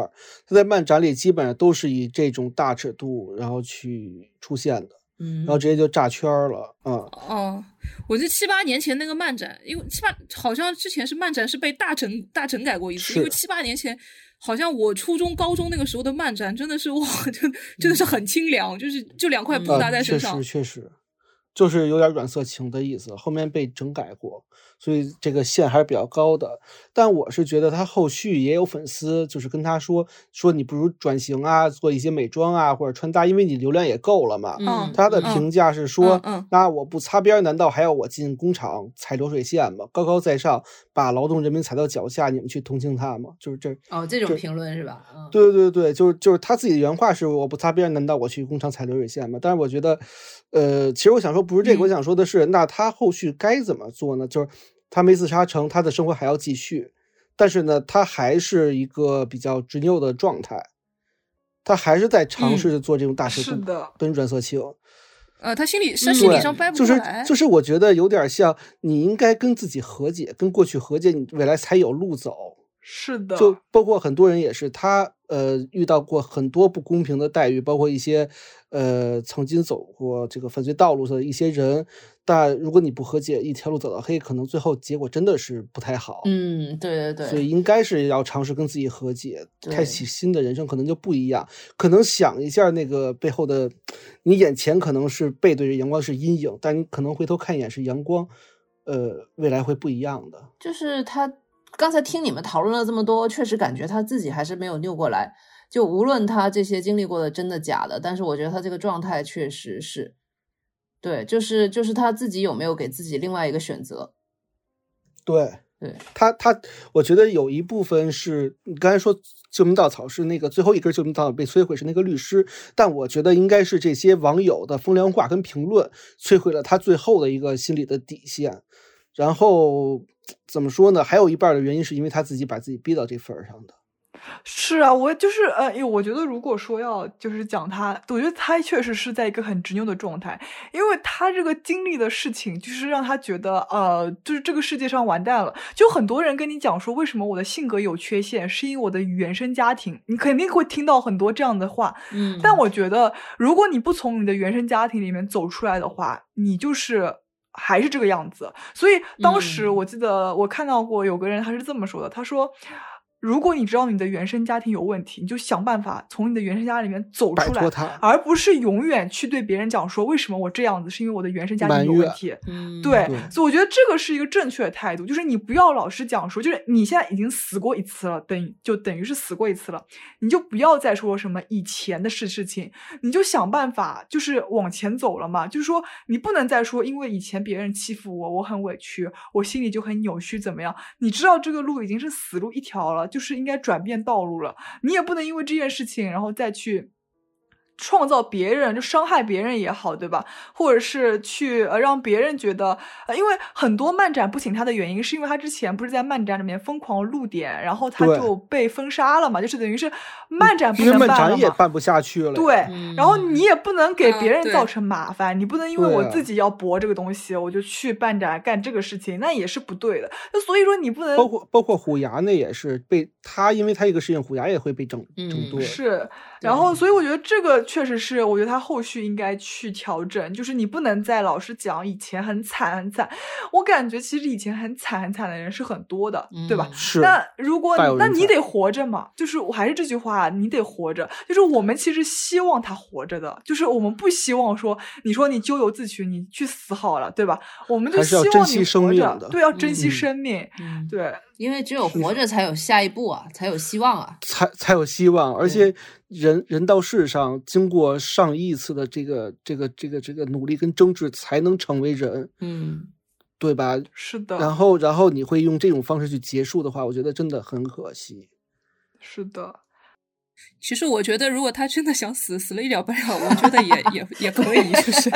Speaker 2: 他在漫展里基本上都是以这种大尺度，然后去。出现的，嗯，然后直接就炸圈了，嗯，
Speaker 3: 哦，我记得七八年前那个漫展，因为七八好像之前是漫展是被大整大整改过一次，因为七八年前好像我初中高中那个时候的漫展真的是哇，真真的是很清凉，就是就两块布搭在身上，
Speaker 2: 确实确实，就是有点软色情的意思，后面被整改过。所以这个线还是比较高的，但我是觉得他后续也有粉丝，就是跟他说说你不如转型啊，做一些美妆啊或者穿搭，因为你流量也够了嘛。
Speaker 3: 嗯，
Speaker 2: 他的评价是说，那我不擦边，难道还要我进工厂踩流水线吗？高高在上，把劳动人民踩到脚下，你们去同情他吗？就是这
Speaker 1: 哦，这种评论是吧？
Speaker 2: 对对对对，就是就是他自己的原话是我不擦边，难道我去工厂踩流水线吗？但是我觉得，呃，其实我想说不是这个，我想说的是，那他后续该怎么做呢？就是。他没自杀成，他的生活还要继续，但是呢，他还是一个比较执拗的状态，他还是在尝试着做这种大尺度跟软色情。
Speaker 3: 呃，他心里他心理上掰不
Speaker 2: 出来，就是就是我觉得有点像，你应该跟自己和解，跟过去和解，你未来才有路走。
Speaker 4: 是的，
Speaker 2: 就包括很多人也是，他呃遇到过很多不公平的待遇，包括一些呃曾经走过这个犯罪道路的一些人。但如果你不和解，一条路走到黑，可能最后结果真的是不太好。
Speaker 1: 嗯，对对对。
Speaker 2: 所以应该是要尝试跟自己和解，开启新的人生，可能就不一样。可能想一下那个背后的，你眼前可能是背对着阳光是阴影，但你可能回头看一眼是阳光。呃，未来会不一样的。
Speaker 1: 就是他刚才听你们讨论了这么多，确实感觉他自己还是没有拗过来。就无论他这些经历过的真的假的，但是我觉得他这个状态确实是，对，就是就是他自己有没有给自己另外一个选择？
Speaker 2: 对，
Speaker 1: 对
Speaker 2: 他他，我觉得有一部分是你刚才说救命稻草是那个最后一根救命稻草被摧毁是那个律师，但我觉得应该是这些网友的风凉话跟评论摧毁了他最后的一个心理的底线。然后怎么说呢？还有一半的原因是因为他自己把自己逼到这份儿上的。
Speaker 4: 是啊，我就是呃，因为我觉得如果说要就是讲他，我觉得他确实是在一个很执拗的状态，因为他这个经历的事情，就是让他觉得呃，就是这个世界上完蛋了。就很多人跟你讲说，为什么我的性格有缺陷，是因为我的原生家庭，你肯定会听到很多这样的话。
Speaker 1: 嗯，
Speaker 4: 但我觉得，如果你不从你的原生家庭里面走出来的话，你就是还是这个样子。所以当时
Speaker 1: 嗯
Speaker 4: 我记得我看到过有个人他是这么说的，他说。如果你知道你的原生家庭有问题，你就想办法从你的原生家里面走出来而不是永远去对别人讲说为什么我这样子，是因为我的原生家庭有问题。
Speaker 1: 嗯，
Speaker 4: 对
Speaker 2: 对，
Speaker 4: 所以我觉得这个是一个正确的态度，就是你不要老是讲说，就是你现在已经死过一次了，等于就等于是死过一次了，你就不要再说什么以前的事事情，你就想办法就是往前走了嘛，就是说你不能再说因为以前别人欺负我，我很委屈，我心里就很扭曲，怎么样？你知道这个路已经是死路一条了，就就是应该转变道路了，你也不能因为这件事情然后再去。创造别人就伤害别人也好，对吧？或者是去呃让别人觉得，呃，因为很多漫展不请他的原因，是因为他之前不是在漫展里面疯狂露点，然后他就被封杀了嘛，就是等于是漫展不
Speaker 2: 因为漫
Speaker 4: 能办了嘛。
Speaker 2: 展也办不下去了。，
Speaker 4: 对，
Speaker 1: 嗯
Speaker 4: 然后你也不能给别人造成麻烦，你不能因为我自己要博这个东西，我就去办展干这个事情，那也是不对的。那所以说你不能
Speaker 2: 包括包括虎牙那也是被他，因为他一个事情，虎牙也会被整整
Speaker 1: 嗯
Speaker 2: 顿。
Speaker 4: 是，然后所以我觉得这个确实是，我觉得他后续应该去调整，就是你不能再老是讲以前很惨很惨。我感觉其实以前很惨很惨的人是很多的，对吧？那如果那你得活着嘛，就是我还是这句话，你得活着。就是我们其实希望他活着的，就是我们不希望说你说你咎由自取，你去死好了，对吧？我们就希望你
Speaker 2: 珍惜生
Speaker 4: 活着对，要珍惜
Speaker 2: 嗯
Speaker 4: 生命，
Speaker 1: 嗯，
Speaker 4: 对。
Speaker 1: 因为只有活着才有下一步啊，才有希望啊。
Speaker 2: 才才有希望，而且人人到世上，经过上亿次的这个这个这个这个努力跟争执，才能成为人，
Speaker 1: 嗯，
Speaker 2: 对吧？
Speaker 4: 是的，
Speaker 2: 然后然后你会用这种方式去结束的话，我觉得真的很可惜。
Speaker 4: 是的，
Speaker 3: 其实我觉得，如果他真的想死，死了一了百了，我觉得也也也可以，就是，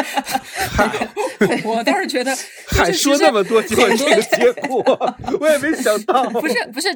Speaker 3: 我倒是觉得，
Speaker 2: 还说那么多，结果这个结果，我也没想到。
Speaker 3: 不是不是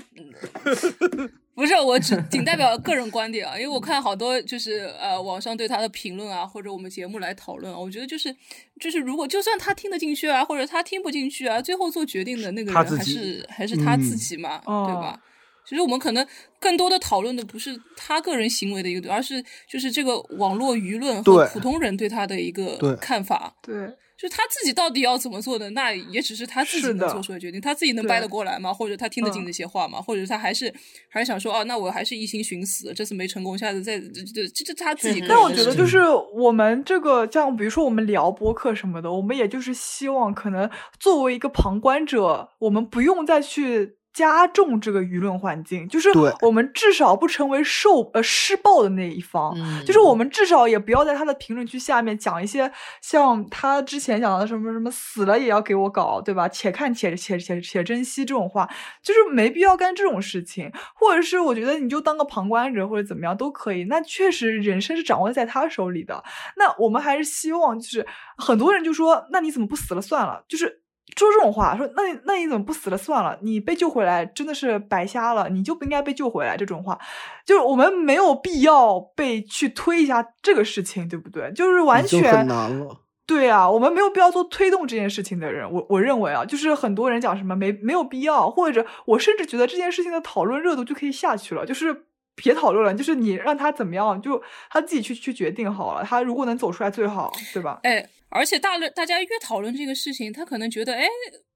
Speaker 3: 不是，我只仅代表个人观点啊，因为我看好多就是呃网上对他的评论啊，或者我们节目来讨论啊，我觉得就是就是如果就算他听得进去啊，或者他听不进去啊，最后做决定的那个人还是还是他自
Speaker 2: 嗯
Speaker 3: 己嘛，
Speaker 4: 哦
Speaker 3: 对吧？其实我们可能更多的讨论的不是他个人行为的一个，而是就是这个网络舆论和普通人对他的一个看法。
Speaker 4: 对。
Speaker 3: 就他自己到底要怎么做的，那也只是他自己能做出的决定，他自己能掰得过来吗？或者他听得进那些话吗？或者他还是还是想说，哦，那我还是一心寻死，这次没成功，下次再这这这这他自己。
Speaker 4: 但我觉得就是我们这个，像比如说我们聊播客什么的，我们也就是希望可能作为一个旁观者，我们不用再去加重这个舆论环境，就是我们至少不成为受呃施暴的那一方，
Speaker 1: 嗯
Speaker 4: 就是我们至少也不要在他的评论区下面讲一些像他之前讲的什么什么死了也要给我搞，对吧？且看且且且且珍惜这种话，就是没必要干这种事情，或者是我觉得你就当个旁观者或者怎么样都可以。那确实人生是掌握在他手里的，那我们还是希望就是很多人就说，那你怎么不死了算了？就是。说这种话，说那那你怎么不死了算了？你被救回来真的是白瞎了，你就不应该被救回来。这种话，就是我们没有必要被去推一下这个事情，对不对？就是完全
Speaker 2: 很难了。
Speaker 4: 对啊，我们没有必要做推动这件事情的人。我我认为啊，就是很多人讲什么没没有必要，或者我甚至觉得这件事情的讨论热度就可以下去了，就是别讨论了，就是你让他怎么样，就他自己去去决定好了。他如果能走出来最好，对吧？
Speaker 3: 哎，而且大了，大家越讨论这个事情，他可能觉得，哎，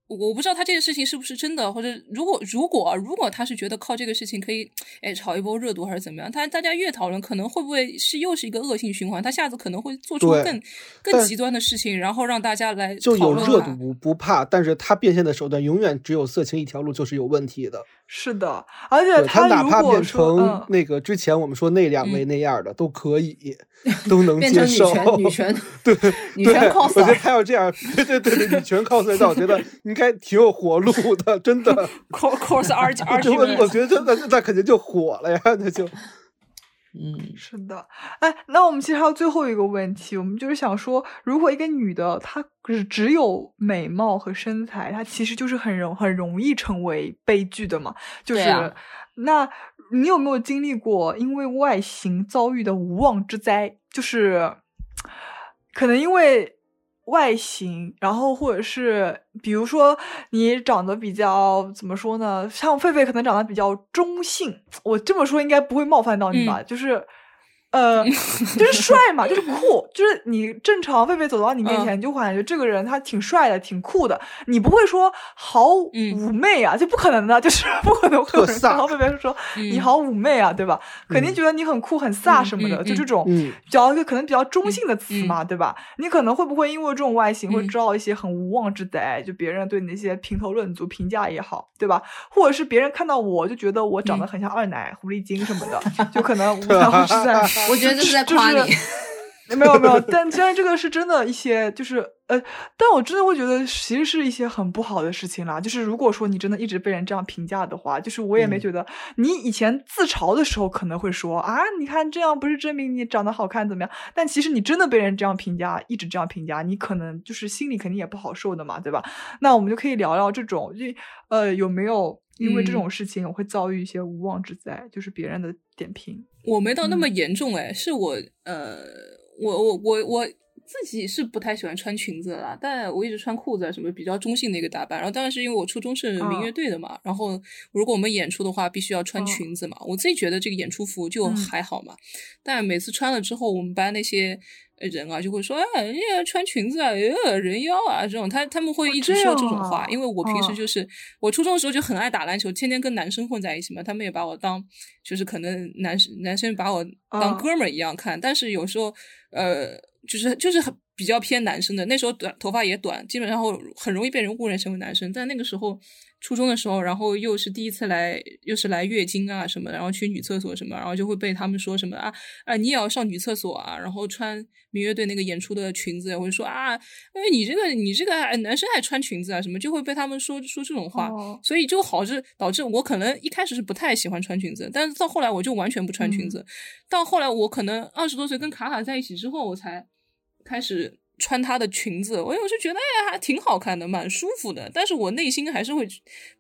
Speaker 3: 我不知道他这个事情是不是真的，或者如果如果如果他是觉得靠这个事情可以哎炒一波热度还是怎么样，他大家越讨论，可能会不会是又是一个恶性循环？他下次可能会做出更更极端的事情，然后让大家来
Speaker 2: 就有
Speaker 3: 讨论它
Speaker 2: 热度不怕，但是他变现的手段永远只有色情一条路，就是有问题的。
Speaker 4: 是的，而且
Speaker 2: 对他哪
Speaker 4: 如
Speaker 2: 怕变成
Speaker 4: 嗯
Speaker 2: 那个之前我们说那两位那样的、都可以，都能
Speaker 1: 变
Speaker 2: 接受。
Speaker 1: 成女权女权
Speaker 2: 对 对，
Speaker 1: 女权
Speaker 2: 我觉得他要这样，对对对对，女权 cos，但我觉得 应该挺有活路的，真的。
Speaker 3: course course arg
Speaker 2: 就我我。觉得这那那肯定就火了呀，那就
Speaker 1: 嗯，
Speaker 4: 是的，哎，那我们其实还有最后一个问题，我们就是想说，如果一个女的她只只有美貌和身材，她其实就是很容很容易成为悲剧的嘛。就是、
Speaker 1: 啊
Speaker 4: 那你有没有经历过因为外形遭遇的无妄之灾？就是可能因为外形，然后或者是比如说你长得比较怎么说呢？像狒狒可能长得比较中性，我这么说应该不会冒犯到你吧？就是。呃，就是帅嘛，就是酷，就是你正常狒狒走到你面前，
Speaker 3: 嗯
Speaker 4: 你就感觉这个人他挺帅的，挺酷的，你不会说好
Speaker 3: 嗯
Speaker 4: 妩媚啊，就不可能的，就是不可能会有人
Speaker 2: 特飒
Speaker 4: 看到狒狒说
Speaker 3: 嗯
Speaker 4: 你好妩媚啊，对吧？肯定
Speaker 2: 嗯
Speaker 4: 觉得你很酷很飒
Speaker 3: 嗯
Speaker 4: 什么的，
Speaker 3: 嗯
Speaker 4: 就这种
Speaker 2: 嗯
Speaker 4: 比较可能比较中性的词
Speaker 3: 嗯
Speaker 4: 嘛，对吧？你可能会不会因为这种外形会
Speaker 3: 嗯
Speaker 4: 招一些很无妄之灾？就别人对你那些评头论足、评价也好，对吧？或者是别人看到我就觉得我长得
Speaker 3: 嗯
Speaker 4: 很像二奶、狐狸精什么的，就可能无然后是在
Speaker 1: 我觉得这是在
Speaker 4: 就是
Speaker 1: 夸你。
Speaker 4: 没有没有，但虽然这个是真的一些，就是呃，但我真的会觉得其实是一些很不好的事情啦。就是如果说你真的一直被人这样评价的话，就是我也没
Speaker 2: 嗯
Speaker 4: 觉得、你以前自嘲的时候可能会说啊，你看这样不是证明你长得好看怎么样？但其实你真的被人这样评价，一直这样评价，你可能就是心里肯定也不好受的嘛，对吧？那我们就可以聊聊这种，就呃有没有因为这
Speaker 3: 嗯
Speaker 4: 种事情我会遭遇一些无妄之灾，就是别人的点评。
Speaker 3: 我没到那么
Speaker 4: 嗯
Speaker 3: 严重哎，是我呃，我我我我自己是不太喜欢穿裙子的啦，但我一直穿裤子啊什么比较中性的一个打扮。然后当然是因为我初中是民乐
Speaker 4: 嗯
Speaker 3: 队的嘛，然后如果我们演出的话，必须要穿
Speaker 4: 嗯
Speaker 3: 裙子嘛。我自己觉得这个演出服就
Speaker 4: 嗯
Speaker 3: 还好嘛，但每次穿了之后，我们班那些。呃人啊，就会说，哎，人家穿裙子啊，呃，人妖啊，这种，他他们会一直说这种话，因为我平时
Speaker 4: 嗯。
Speaker 3: 就是、我初中的时候就很爱打篮球，天天跟男生混在一起嘛，他们也把我当就是可能男生男生把我当
Speaker 4: 嗯。
Speaker 3: 哥们儿一样看，但是有时候呃，就是就是很比较偏男生的，那时候短头发也短，基本上会很容易被人误认成为男生，但那个时候初中的时候，然后又是第一次来，又是来月经啊什么，然后去女厕所什么，然后就会被他们说什么啊啊，你也要上女厕所啊，然后穿民乐队那个演出的裙子，我就说啊，哎你这个你这个男生爱穿裙子啊什么，就会被他们说说这种话，
Speaker 4: 哦。
Speaker 3: 所以就好致导致我可能一开始是不太喜欢穿裙子，但是到后来我就完全不穿裙子，到后来我可能二十多岁跟卡卡在一起之后，我才开始穿她的裙子，我有时候觉得哎呀还挺好看的，蛮舒服的，但是我内心还是会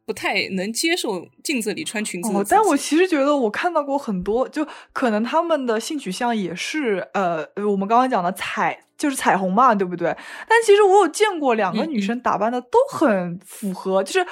Speaker 3: 不太能接受镜子里穿裙子
Speaker 4: 哦，但我其实觉得我看到过很多，就可能他们的性取向也是呃，呃我们刚刚讲的彩就是彩虹嘛，对不对？但其实我有见过两个女生打扮的都很符合，就是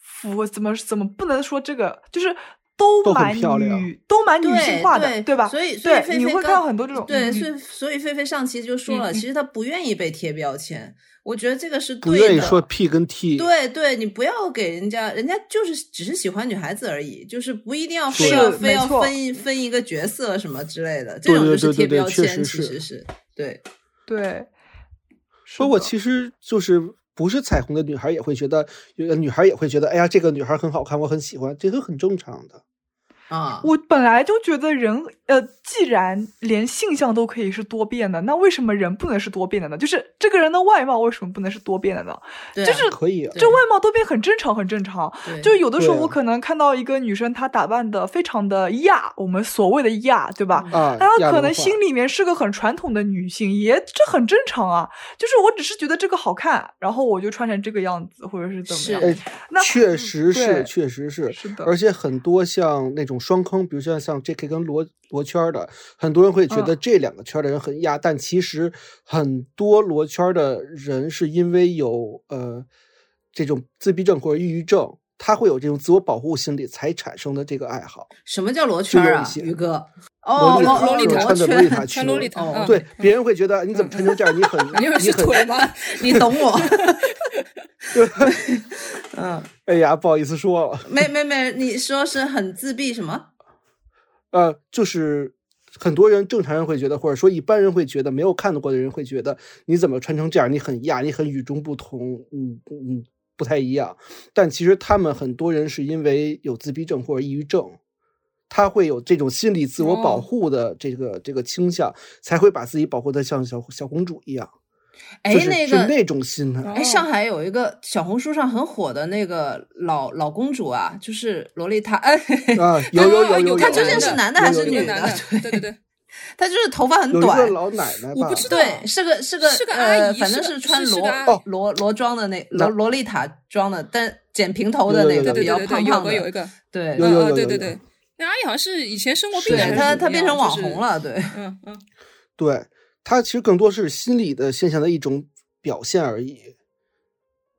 Speaker 4: 符合怎么怎么不能说这个，就是都
Speaker 2: 都很
Speaker 4: 蛮
Speaker 2: 漂亮
Speaker 4: 女都蛮女性化的，
Speaker 1: 对
Speaker 4: 对吧？
Speaker 1: 所以所以
Speaker 4: 对，
Speaker 1: 菲菲
Speaker 4: 你会看到很多这种
Speaker 1: 对，
Speaker 4: 嗯
Speaker 1: 所以所以菲菲上期就说了，其实她不愿意被贴标签，我觉得这个是对的。
Speaker 2: 不愿意说 P 跟 T，
Speaker 1: 对对，你不要给人家，人家就是只是喜欢女孩子而已，就是不一定要非要非要分一分一个角色什么之类的，这
Speaker 2: 对对
Speaker 1: 种就是贴
Speaker 2: 对对对确
Speaker 1: 标签，其实是对。
Speaker 4: 对，是
Speaker 2: 包括
Speaker 4: 的
Speaker 2: 其实就是不是彩虹的女孩也会觉得，有的女孩也会觉得，哎呀，这个女孩很好看，我很喜欢，这个很正常的。
Speaker 1: 啊，
Speaker 4: 我本来就觉得人，呃，既然连性向都可以是多变的，那为什么人不能是多变的呢？就是这个人的外貌为什么不能是多变的呢？
Speaker 1: 对啊
Speaker 4: 就是
Speaker 2: 可以啊，
Speaker 4: 这外貌多变很正常，很正常。就有的时候我可能看到一个女生，她打扮的非常的亚，我们所谓的亚，对吧？
Speaker 2: 啊，
Speaker 4: 她可能心里面是个很传统的女性，也这很正常啊。就是我只是觉得这个好看，然后我就穿成这个样子，或者是怎么样。
Speaker 2: 哎，
Speaker 4: 那
Speaker 2: 确实是，确实是，
Speaker 4: 是的
Speaker 2: 而且很多像那种双坑，比如像像 J.K. 跟罗罗圈的，很多人会觉得
Speaker 4: 嗯
Speaker 2: 这两个圈的人很压，但其实很多罗圈的人是因为有呃这种自闭症或者抑郁症，他会有这种自我保护心理才产生的这个爱好。
Speaker 1: 什么叫罗圈啊
Speaker 2: 有一，些
Speaker 1: 宇哥？哦，
Speaker 2: 洛丽塔
Speaker 1: 哦
Speaker 3: 洛丽塔
Speaker 1: 罗圈
Speaker 2: 穿的洛丽塔
Speaker 3: 穿洛丽塔，
Speaker 1: 哦
Speaker 3: 嗯
Speaker 2: 对，别人会觉得你怎么穿成这样，你很
Speaker 3: 你以为是
Speaker 2: 你很
Speaker 3: 腿吗？
Speaker 1: 你懂我。嗯，
Speaker 2: 哎呀，不好意思说了，
Speaker 1: 没没没，你说是很自闭什么？
Speaker 2: 呃，就是很多人正常人会觉得，或者说一般人会觉得，没有看到过的人会觉得，你怎么穿成这样？你很亚，你很与众不同，嗯嗯，不太一样。但其实他们很多人是因为有自闭症或者抑郁症，他会有这种心理自我保
Speaker 3: 哦
Speaker 2: 护的这个、这个倾向，才会把自己保护的像小小公主一样。
Speaker 1: 哎，那个
Speaker 2: 是那种心态。
Speaker 1: 哎，上海有一个小红书上很火的那个老老公主啊，就是洛丽塔，哎，
Speaker 2: 啊，有有有有，
Speaker 1: 她
Speaker 2: 有有
Speaker 1: 究竟是男的还是女的
Speaker 3: 对对 对，
Speaker 1: 她就是头发很
Speaker 2: 有个
Speaker 1: 短，
Speaker 2: 老奶奶？
Speaker 3: 我不知道
Speaker 1: 对，是个是个
Speaker 3: 是个
Speaker 1: 呃
Speaker 3: 阿姨
Speaker 1: 反正
Speaker 3: 是
Speaker 1: 穿罗罗罗装的那
Speaker 2: 那
Speaker 1: 罗萝莉塔装的，但剪平头的那
Speaker 2: 有有有
Speaker 1: 个比较胖胖的，
Speaker 3: 有一个，
Speaker 1: 对
Speaker 2: 有有有有有
Speaker 3: 对对对，那阿姨好像是以前生过病
Speaker 1: 她她变成网红了，对，
Speaker 3: 嗯嗯，
Speaker 2: 对，它其实更多是心理的现象的一种表现而已。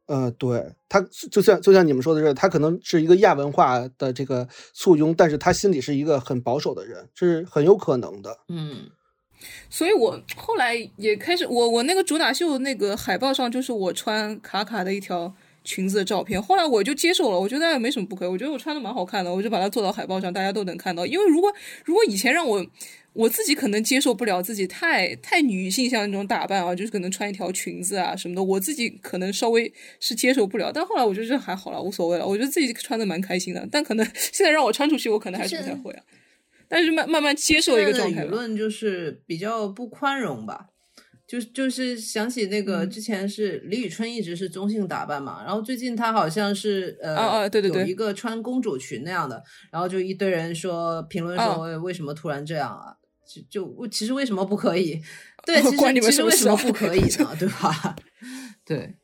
Speaker 2: 呃，对，它就像就像你们说的是，他可能是一个亚文化的这个簇拥，但是他心里是一个很保守的人，这是很有可能的。
Speaker 1: 嗯，
Speaker 3: 所以我后来也开始，我我那个主打秀那个海报上就是我穿卡卡的一条裙子的照片，后来我就接受了，我觉得没什么不可以，我觉得我穿的蛮好看的，我就把它做到海报上，大家都能看到。因为如果如果以前让我我自己可能接受不了自己太太女性向那种打扮啊，就是可能穿一条裙子啊什么的，我自己可能稍微是接受不了。但后来我觉得这还好了，无所谓了，我觉得自己穿的蛮开心的。但可能 现在让我穿出去，我可能还是不太会啊。但是慢慢慢接受一个状态吧。
Speaker 1: 的舆论就是比较不宽容吧。就就是想起那个
Speaker 3: 嗯
Speaker 1: 之前是李宇春一直是中性打扮嘛，然后最近她好像是呃
Speaker 3: 啊啊对对对
Speaker 1: 有一个穿公主裙那样的，然后就一堆人说评论说为什么突然这样啊？就就其实为什么不可以？对，其实其实为什么不可以呢？对吧？对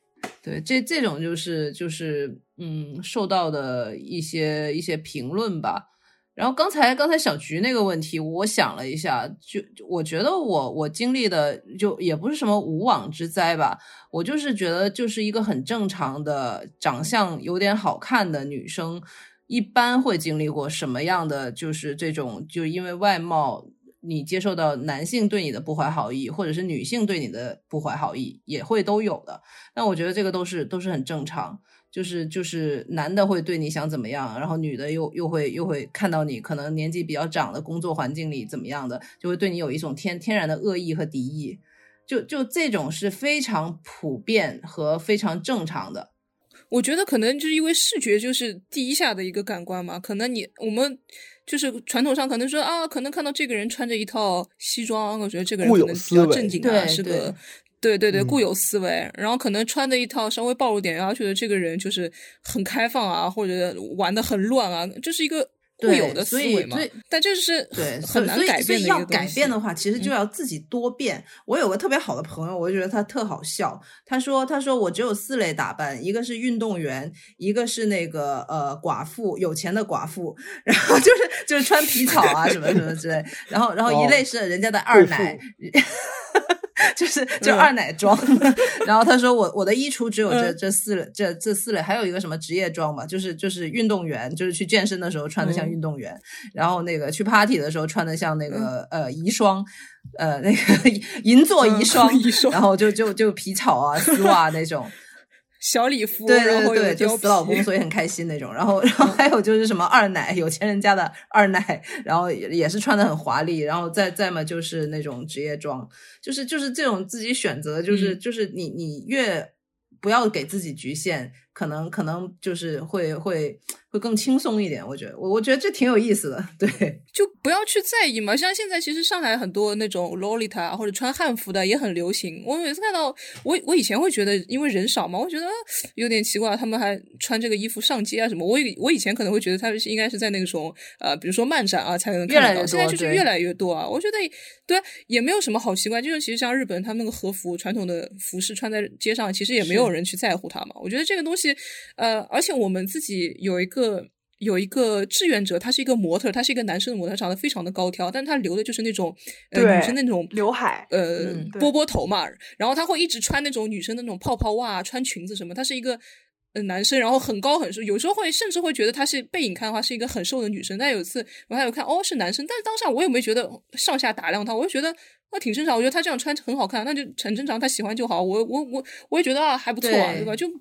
Speaker 1: 对，这这种就是就是嗯受到的一些一些评论吧。然后刚才刚才小菊那个问题，我想了一下，就我觉得我我经历的就也不是什么无妄之灾吧，我就是觉得就是一个很正常的长相有点好看的女生，一般会经历过什么样的就是这种就因为外貌你接受到男性对你的不怀好意，或者是女性对你的不怀好意，也会都有的。但我觉得这个都是都是很正常。就是就是男的会对你想怎么样，然后女的又又会又会看到你可能年纪比较长的工作环境里怎么样的，就会对你有一种天天然的恶意和敌意，就就这种是非常普遍和非常正常的。
Speaker 3: 我觉得可能就是因为视觉就是第一下的一个感官嘛，可能你我们就是传统上可能说啊，可能看到这个人穿着一套西装，我觉得这个人可能比较正经啊，是个
Speaker 1: 对。
Speaker 3: 对对固有思维，然后可能穿的一套稍微暴露点，然后觉得这个人就是很开放啊，或者玩的很乱啊，这是一个固
Speaker 1: 对
Speaker 3: 有的思
Speaker 1: 所以
Speaker 3: 维嘛
Speaker 1: 所以。
Speaker 3: 但这是
Speaker 1: 对，
Speaker 3: 很
Speaker 1: 所以
Speaker 3: 很难改变的一个东西。
Speaker 1: 改变的话，其实就
Speaker 3: 嗯
Speaker 1: 要自己多变。我有个特别好的朋友，我就觉得他特好笑。他说：“他说我只有四类打扮，一个是运动员，一个是那个呃寡妇，有钱的寡妇，然后就是就是穿皮草啊什么什么之类。然后然后一
Speaker 2: 哦
Speaker 1: 类是人家的二奶。”就是就二奶装，然后他说我我的衣橱只有这
Speaker 3: 嗯
Speaker 1: 这四类这这四类，还有一个什么职业装嘛，就是就是运动员，就是去健身的时候穿的像
Speaker 3: 嗯
Speaker 1: 运动员，然后那个去 party 的时候穿的像那个、呃遗孀，呃那个 银座 遗孀，
Speaker 3: 嗯
Speaker 1: 然后就就就皮草啊丝袜那种，
Speaker 3: 小礼服，
Speaker 1: 对对对，就死老公，所以很开心那种。然后然后还有就是什么二奶，有钱人家的二奶，然后也也是穿的很华丽，然后再再嘛就是那种职业装，就是就是这种自己选择，就是、
Speaker 3: 嗯
Speaker 1: 就是你你越不要给自己局限，可能可能就是会会会更轻松一点。我觉得我我觉得这挺有意思的，对。
Speaker 3: 就不要去在意嘛。像现在其实上海很多那种 lolita 啊或者穿汉服的也很流行。我每次看到，我我以前会觉得因为人少嘛，我觉得呃有点奇怪，他们还穿这个衣服上街啊什么。我以我以前可能会觉得他们是应该是在那种呃，比如说漫展啊才能看得到，现在就是越来越多啊。我觉得对，也没有什么好奇怪，就是其实像日本他们那个和服传统的服饰穿在街上，其实也没有人去在乎它嘛。我觉得这个东西，呃，而且我们自己有一个。有一个志愿者，他是一个模特，他是一个男生的模特，长得非常的高挑，但他留的就是那种呃女生那种
Speaker 4: 刘海
Speaker 3: 呃、
Speaker 1: 嗯
Speaker 3: 波波头嘛，然后他会一直穿那种女生的那种泡泡袜，穿裙子什么，他是一个。呃，男生，然后很高很瘦，有时候会甚至会觉得他是背影看的话是一个很瘦的女生。但有一次我还有看，哦是男生，但是当下我也没觉得上下打量他，我就觉得那挺正常。我觉得他这样穿很好看，那就很正常，他喜欢就好。我我我我也觉得啊还不错啊，
Speaker 1: 对
Speaker 3: 对吧？就就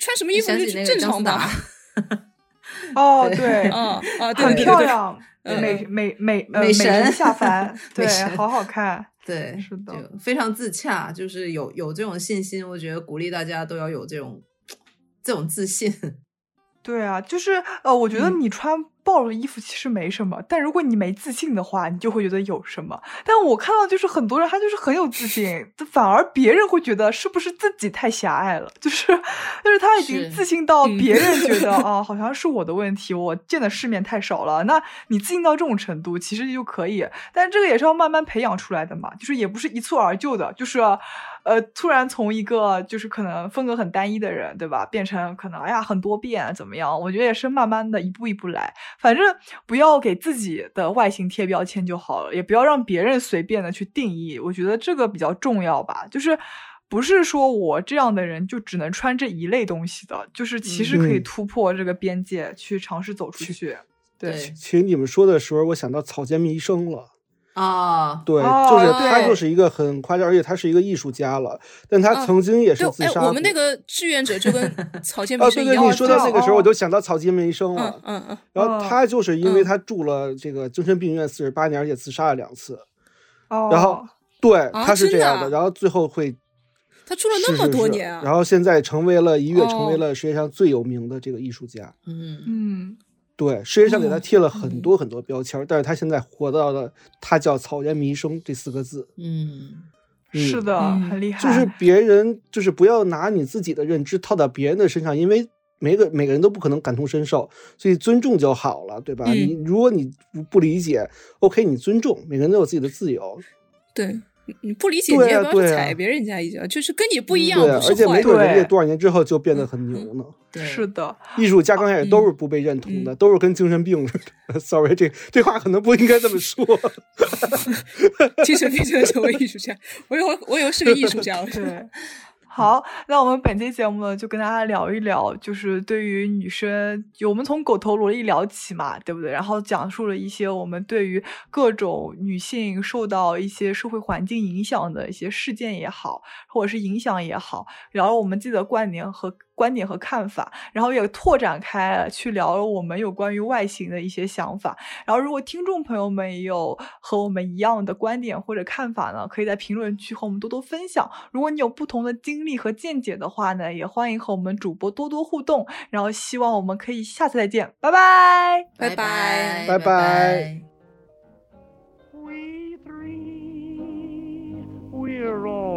Speaker 3: 穿什么衣服就正常吧。
Speaker 4: 哦，
Speaker 1: 对
Speaker 4: 嗯，
Speaker 3: 啊啊，
Speaker 4: 很漂亮，
Speaker 3: 嗯
Speaker 4: 美美美呃
Speaker 1: 美神
Speaker 4: 下凡，对，好好看。
Speaker 1: 对，
Speaker 4: 是的
Speaker 1: 非常自洽，就是有有这种信心，我觉得鼓励大家都要有这种这种自信。
Speaker 4: 对啊，就是呃，我觉得
Speaker 1: 嗯
Speaker 4: 你穿暴露的衣服其实没什么，但如果你没自信的话，你就会觉得有什么。但我看到就是很多人他就是很有自信，反而别人会觉得是不是自己太狭隘了，就是 但是他已经自信到
Speaker 3: 嗯
Speaker 4: 别人觉得啊，好像是我的问题，我见的世面太少了。那你自信到这种程度，其实就可以，但这个也是要慢慢培养出来的嘛，就是也不是一蹴而就的，就是。呃，突然从一个就是可能风格很单一的人，对吧，变成可能哎呀很多变怎么样？我觉得也是慢慢的一步一步来，反正不要给自己的外形贴标签就好了，也不要让别人随便的去定义。我觉得这个比较重要吧，就是不是说我这样的人就只能穿这一类东西的，就是其实可以
Speaker 2: 嗯
Speaker 4: 突破这个边界，去尝试走出
Speaker 2: 去
Speaker 4: 对
Speaker 2: 其实你们说的时候，我想到草间弥生了。
Speaker 1: 啊，
Speaker 2: 对，
Speaker 4: 哦
Speaker 2: 就是他就是一个很夸张，而且他是一个艺术家了，但他
Speaker 3: 啊
Speaker 2: 曾经也是自杀过。
Speaker 3: 我们那个志愿者就跟曹建
Speaker 2: 哦，
Speaker 3: 明是一样的。
Speaker 2: 对对，你说到那个时候，
Speaker 4: 哦
Speaker 2: 我就想到草间弥生
Speaker 3: 嗯
Speaker 2: 了。
Speaker 3: 嗯嗯，
Speaker 4: 哦
Speaker 2: 然后他就是因为
Speaker 3: 嗯
Speaker 2: 他住了这个精神病院四十八年，而且自杀了两次。
Speaker 4: 哦，
Speaker 2: 然后对，
Speaker 3: 啊
Speaker 2: 他是这样
Speaker 3: 的啊
Speaker 2: 然后最后会
Speaker 3: 他住了那么多年啊。
Speaker 2: 然后现在成为了一跃成为
Speaker 3: 哦
Speaker 2: 了世界上最有名的这个艺术家。
Speaker 1: 嗯，
Speaker 4: 嗯，
Speaker 2: 对，世界上给他
Speaker 3: 哦
Speaker 2: 贴了很多很多标签儿，但是他现在活到了他叫草间弥生这四个字。
Speaker 1: 嗯，
Speaker 2: 嗯。
Speaker 4: 是的，
Speaker 3: 嗯
Speaker 4: 很厉害，
Speaker 2: 就是。别人就是不要拿你自己的认知套到别人的身上，因为每个每个人都不可能感同身受，所以尊重就好了，对吧？
Speaker 3: 嗯。
Speaker 2: 你如果你不不理解，OK，你尊重，每个人都有自己的自由，
Speaker 3: 对，你你不理解，你
Speaker 2: 对
Speaker 3: 也不要去踩别人家一脚，就是跟你不一样，
Speaker 2: 而且没准
Speaker 3: 的。
Speaker 2: 人家多少年之后就变得很牛呢。
Speaker 1: 对，
Speaker 4: 是的，
Speaker 2: 艺术家刚开始都是不被认同的，都是跟精神病似的。Sorry，这这话可能不应该这么说。
Speaker 3: 精神病就成为艺术家，我以为我以为是个艺术家，我说
Speaker 4: 对。好，那我们本期节目呢，就跟大家聊一聊，就是对于女生，我们从狗头萝莉聊起嘛，对不对？然后讲述了一些我们对于各种女性受到一些社会环境影响的一些事件也好，或者是影响也好，聊了我们自己的观点和观点和看法，然后也拓展开了去聊了我们有关于外形的一些想法。然后，如果听众朋友们也有和我们一样的观点或者看法呢，可以在评论区和我们多多分享。如果你有不同的经历和见解的话呢，也欢迎和我们主播多多互动。然后，希望我们可以下次再见，拜拜。
Speaker 3: 拜拜
Speaker 2: 拜拜。
Speaker 5: We three, we're all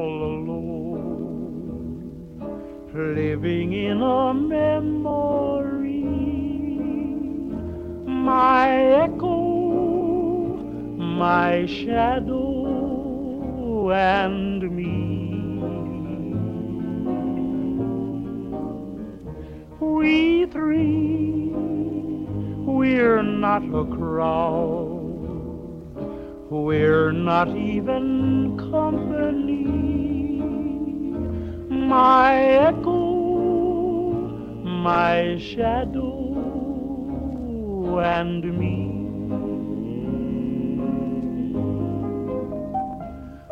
Speaker 5: living in a memory. My echo, my shadow, and me. We three, we're not a crowd. We're not even company. My echo, my shadow, and me.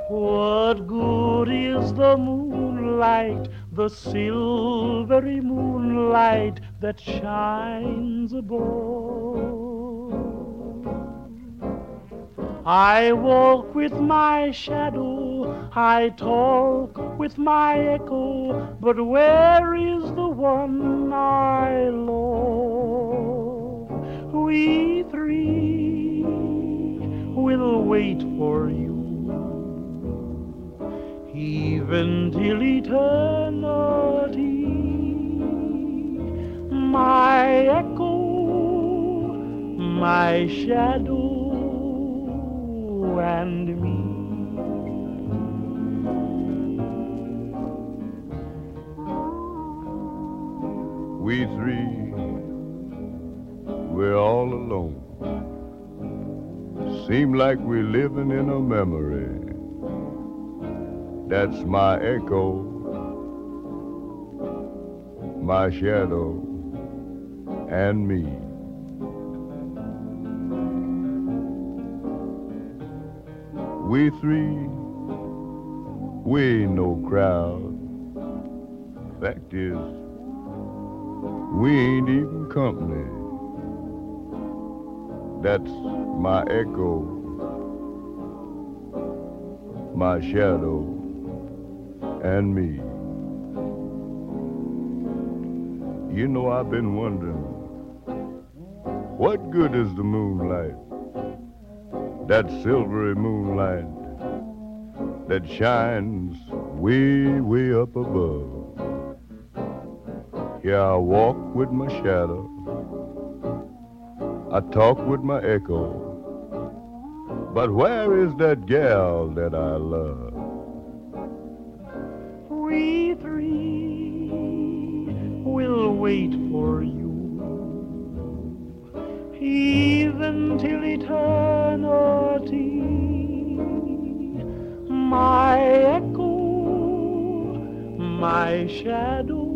Speaker 5: What good is the moonlight, the silvery moonlight that shines above? I walk with my shadow, I talk with my echo, but where is the one I love? We three will wait for you, even till eternity. My echo, my shadow and me.
Speaker 6: We three, we're all alone. Seem like we're living in a memory. That's my echo, my shadow, and me. We three, we ain't no crowd. Fact is, We ain't even company. That's my echo, my shadow, and me. You know, I've been wondering, what good is the moonlight? That silvery moonlight that shines way, way up above. Here I walk with my shadow. I talk with my echo. But where is that gal that I love?
Speaker 5: We three will wait for you, even till eternity. My echo, my shadow,